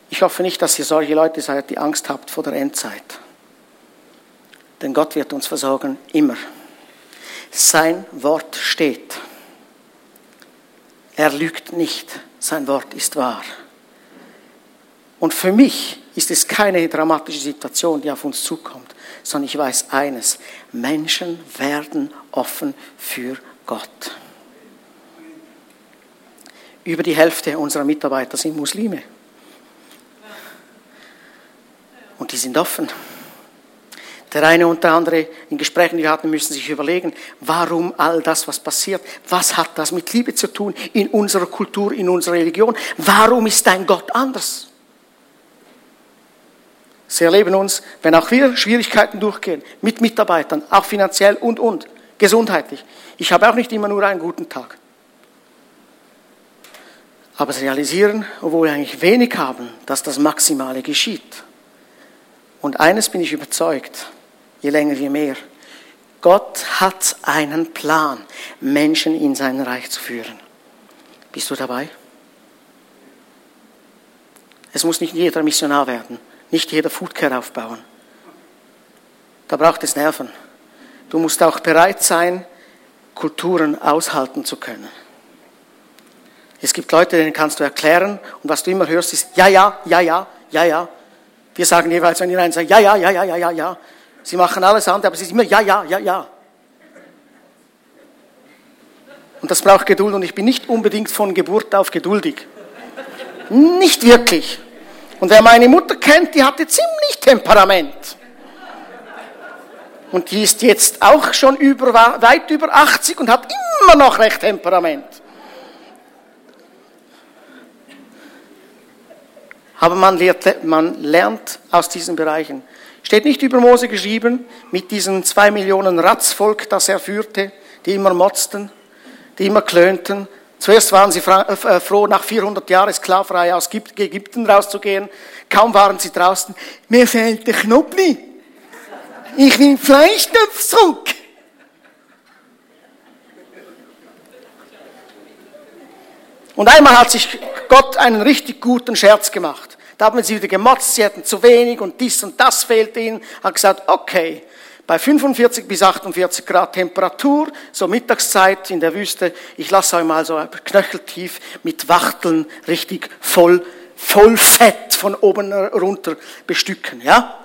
Ich hoffe nicht, dass ihr solche Leute seid, die Angst habt vor der Endzeit. Denn Gott wird uns versorgen, immer. Sein Wort steht. Er lügt nicht. Sein Wort ist wahr. Und für mich ist es keine dramatische Situation, die auf uns zukommt, sondern ich weiß eines, Menschen werden offen für Gott. Über die Hälfte unserer Mitarbeiter sind Muslime. Und die sind offen. Der eine und der andere in Gesprächen, die wir hatten, müssen sich überlegen, warum all das, was passiert, was hat das mit Liebe zu tun in unserer Kultur, in unserer Religion? Warum ist dein Gott anders? Sie erleben uns, wenn auch wir Schwierigkeiten durchgehen, mit Mitarbeitern, auch finanziell und, und, gesundheitlich. Ich habe auch nicht immer nur einen guten Tag. Aber sie realisieren, obwohl wir eigentlich wenig haben, dass das Maximale geschieht. Und eines bin ich überzeugt, je länger, je mehr. Gott hat einen Plan, Menschen in sein Reich zu führen. Bist du dabei? Es muss nicht jeder Missionar werden, nicht jeder Foodcare aufbauen. Da braucht es Nerven. Du musst auch bereit sein, Kulturen aushalten zu können. Es gibt Leute, denen kannst du erklären und was du immer hörst ist ja, ja, ja, ja, ja, ja. Wir sagen jeweils, wenn die einen sagen ja, ja, ja, ja, ja, ja, ja. Sie machen alles andere, aber es ist immer ja, ja, ja, ja. Und das braucht Geduld und ich bin nicht unbedingt von Geburt auf geduldig. Nicht wirklich. Und wer meine Mutter kennt, die hatte ziemlich Temperament. Und die ist jetzt auch schon über, weit über 80 und hat immer noch recht Temperament. Aber man lernt, man lernt aus diesen Bereichen. Steht nicht über Mose geschrieben, mit diesen zwei Millionen Ratzvolk, das er führte, die immer motzten, die immer klönten. Zuerst waren sie äh, froh, nach 400 Jahren Sklaverei aus Ägypten rauszugehen. Kaum waren sie draußen. Mir fehlt der Knopfli. Ich will Fleischtöpf zurück. Und einmal hat sich Gott einen richtig guten Scherz gemacht. Da haben sie wieder gemotzt, sie hätten zu wenig und dies und das fehlt ihnen. Hat gesagt, okay, bei 45 bis 48 Grad Temperatur, so Mittagszeit in der Wüste, ich lasse euch mal so knöcheltief mit Wachteln richtig voll, voll Fett von oben runter bestücken, ja?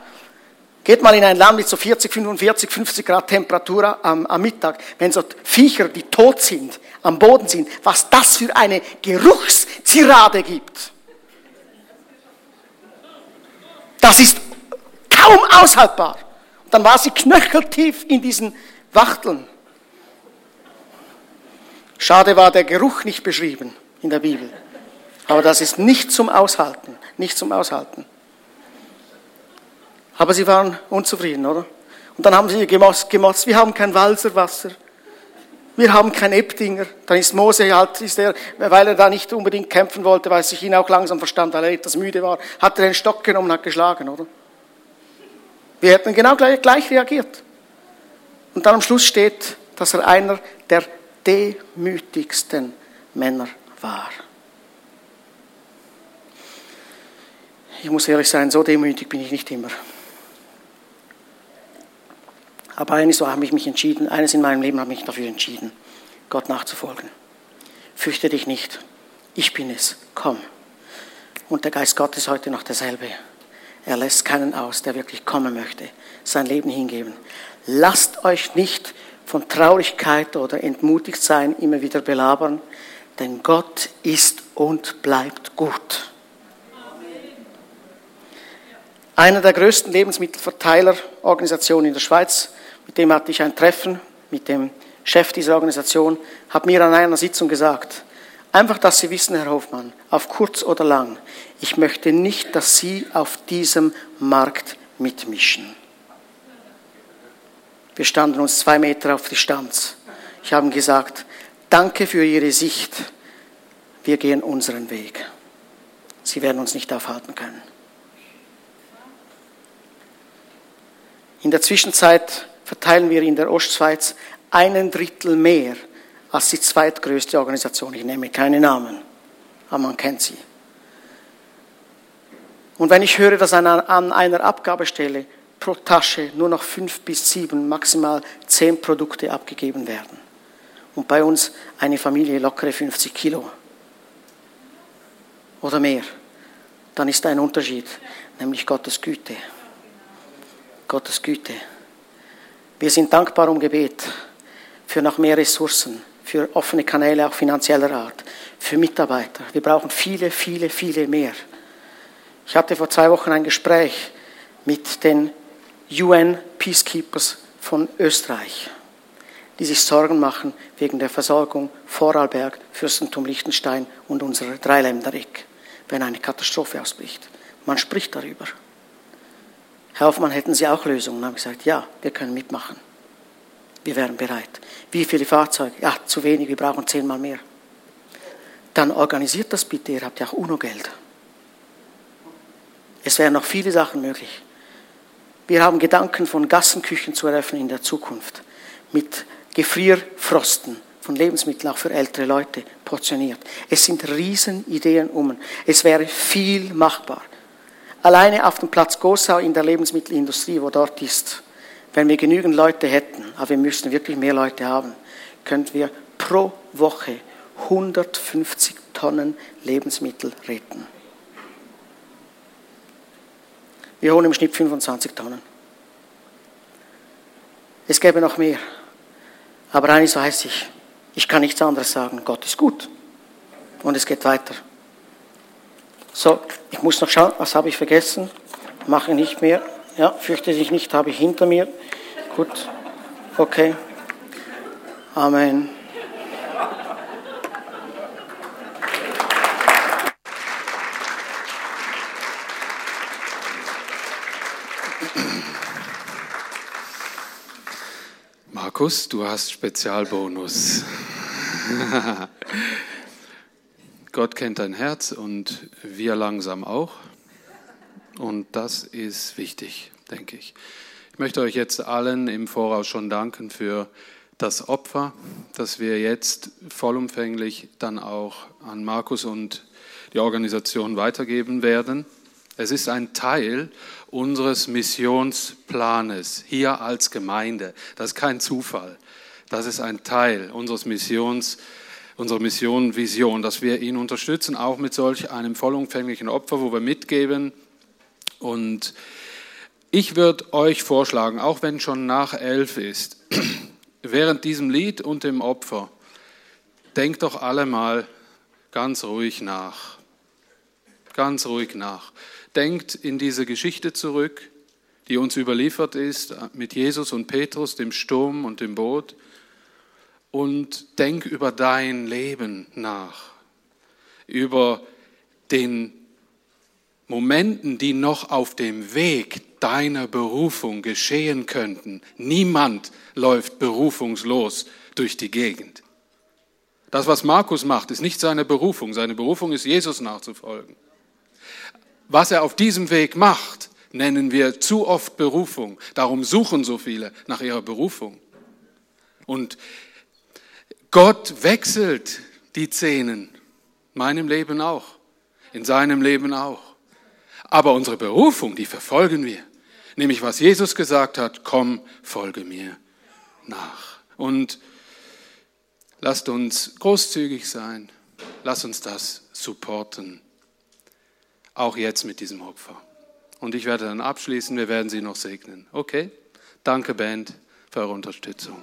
Geht mal in ein Land mit so 40, 45, 50 Grad Temperatur am, am Mittag, wenn so Viecher, die tot sind, am Boden sind, was das für eine Geruchszirade gibt. Das ist kaum aushaltbar. Dann war sie knöcheltief in diesen Wachteln. Schade war der Geruch nicht beschrieben in der Bibel. Aber das ist nicht zum Aushalten, nicht zum Aushalten. Aber sie waren unzufrieden, oder? Und dann haben sie gemotzt, wir haben kein Walserwasser, wir haben kein Ebdinger. Dann ist Mose halt, ist er, weil er da nicht unbedingt kämpfen wollte, weil sich ihn auch langsam verstand, weil er etwas müde war, hat er den Stock genommen und hat geschlagen, oder? Wir hätten genau gleich, gleich reagiert. Und dann am Schluss steht, dass er einer der demütigsten Männer war. Ich muss ehrlich sein, so demütig bin ich nicht immer. Aber eines habe ich mich entschieden, eines in meinem Leben habe ich mich dafür entschieden, Gott nachzufolgen. Fürchte dich nicht, ich bin es, komm. Und der Geist Gottes ist heute noch derselbe. Er lässt keinen aus, der wirklich kommen möchte, sein Leben hingeben. Lasst euch nicht von Traurigkeit oder entmutigt sein immer wieder belabern, denn Gott ist und bleibt gut. Einer der größten Lebensmittelverteilerorganisationen in der Schweiz, mit dem hatte ich ein Treffen mit dem Chef dieser Organisation, hat mir an einer Sitzung gesagt, Einfach, dass Sie wissen, Herr Hofmann, auf kurz oder lang, ich möchte nicht, dass Sie auf diesem Markt mitmischen. Wir standen uns zwei Meter auf Distanz. Ich habe gesagt, danke für Ihre Sicht. Wir gehen unseren Weg. Sie werden uns nicht aufhalten können. In der Zwischenzeit verteilen wir in der Ostschweiz einen Drittel mehr als die zweitgrößte Organisation. Ich nehme keine Namen, aber man kennt sie. Und wenn ich höre, dass an einer Abgabestelle pro Tasche nur noch fünf bis sieben, maximal zehn Produkte abgegeben werden und bei uns eine Familie lockere 50 Kilo oder mehr, dann ist ein Unterschied, nämlich Gottes Güte. Gottes Güte. Wir sind dankbar um Gebet für noch mehr Ressourcen, für offene Kanäle auch finanzieller Art, für Mitarbeiter. Wir brauchen viele, viele, viele mehr. Ich hatte vor zwei Wochen ein Gespräch mit den UN Peacekeepers von Österreich, die sich Sorgen machen wegen der Versorgung Vorarlberg, Fürstentum Liechtenstein und unserer Dreiländereck, wenn eine Katastrophe ausbricht. Man spricht darüber. Herr Hoffmann, hätten Sie auch Lösungen? Und haben gesagt, ja, wir können mitmachen. Wir wären bereit. Wie viele Fahrzeuge? Ja, zu wenig, wir brauchen zehnmal mehr. Dann organisiert das bitte, ihr habt ja auch UNO-Geld. Es wären noch viele Sachen möglich. Wir haben Gedanken von Gassenküchen zu eröffnen in der Zukunft. Mit Gefrierfrosten von Lebensmitteln auch für ältere Leute portioniert. Es sind Riesenideen um. Es wäre viel machbar. Alleine auf dem Platz Gosau in der Lebensmittelindustrie, wo dort ist, wenn wir genügend Leute hätten, aber wir müssten wirklich mehr Leute haben, könnten wir pro Woche 150 Tonnen Lebensmittel retten. Wir holen im Schnitt 25 Tonnen. Es gäbe noch mehr. Aber eines weiß ich, ich kann nichts anderes sagen. Gott ist gut. Und es geht weiter. So, ich muss noch schauen, was habe ich vergessen? Mache nicht mehr. Ja, fürchte dich nicht, habe ich hinter mir. Gut. Okay. Amen. Markus, du hast Spezialbonus. Gott kennt dein Herz und wir langsam auch. Und das ist wichtig, denke ich. Ich möchte euch jetzt allen im Voraus schon danken für das Opfer, das wir jetzt vollumfänglich dann auch an Markus und die Organisation weitergeben werden. Es ist ein Teil unseres Missionsplanes hier als Gemeinde. Das ist kein Zufall. Das ist ein Teil unseres Missions, unserer Mission, Vision, dass wir ihn unterstützen, auch mit solch einem vollumfänglichen Opfer, wo wir mitgeben. Und ich würde euch vorschlagen, auch wenn schon nach elf ist, während diesem Lied und dem Opfer, denkt doch alle mal ganz ruhig nach. Ganz ruhig nach. Denkt in diese Geschichte zurück, die uns überliefert ist mit Jesus und Petrus, dem Sturm und dem Boot. Und denk über dein Leben nach, über den Momenten, die noch auf dem Weg deiner Berufung geschehen könnten. Niemand läuft berufungslos durch die Gegend. Das, was Markus macht, ist nicht seine Berufung. Seine Berufung ist, Jesus nachzufolgen. Was er auf diesem Weg macht, nennen wir zu oft Berufung. Darum suchen so viele nach ihrer Berufung. Und Gott wechselt die Szenen, meinem Leben auch, in seinem Leben auch. Aber unsere Berufung, die verfolgen wir. Nämlich was Jesus gesagt hat, komm, folge mir nach. Und lasst uns großzügig sein, lasst uns das supporten, auch jetzt mit diesem Opfer. Und ich werde dann abschließen, wir werden Sie noch segnen. Okay? Danke, Band, für eure Unterstützung.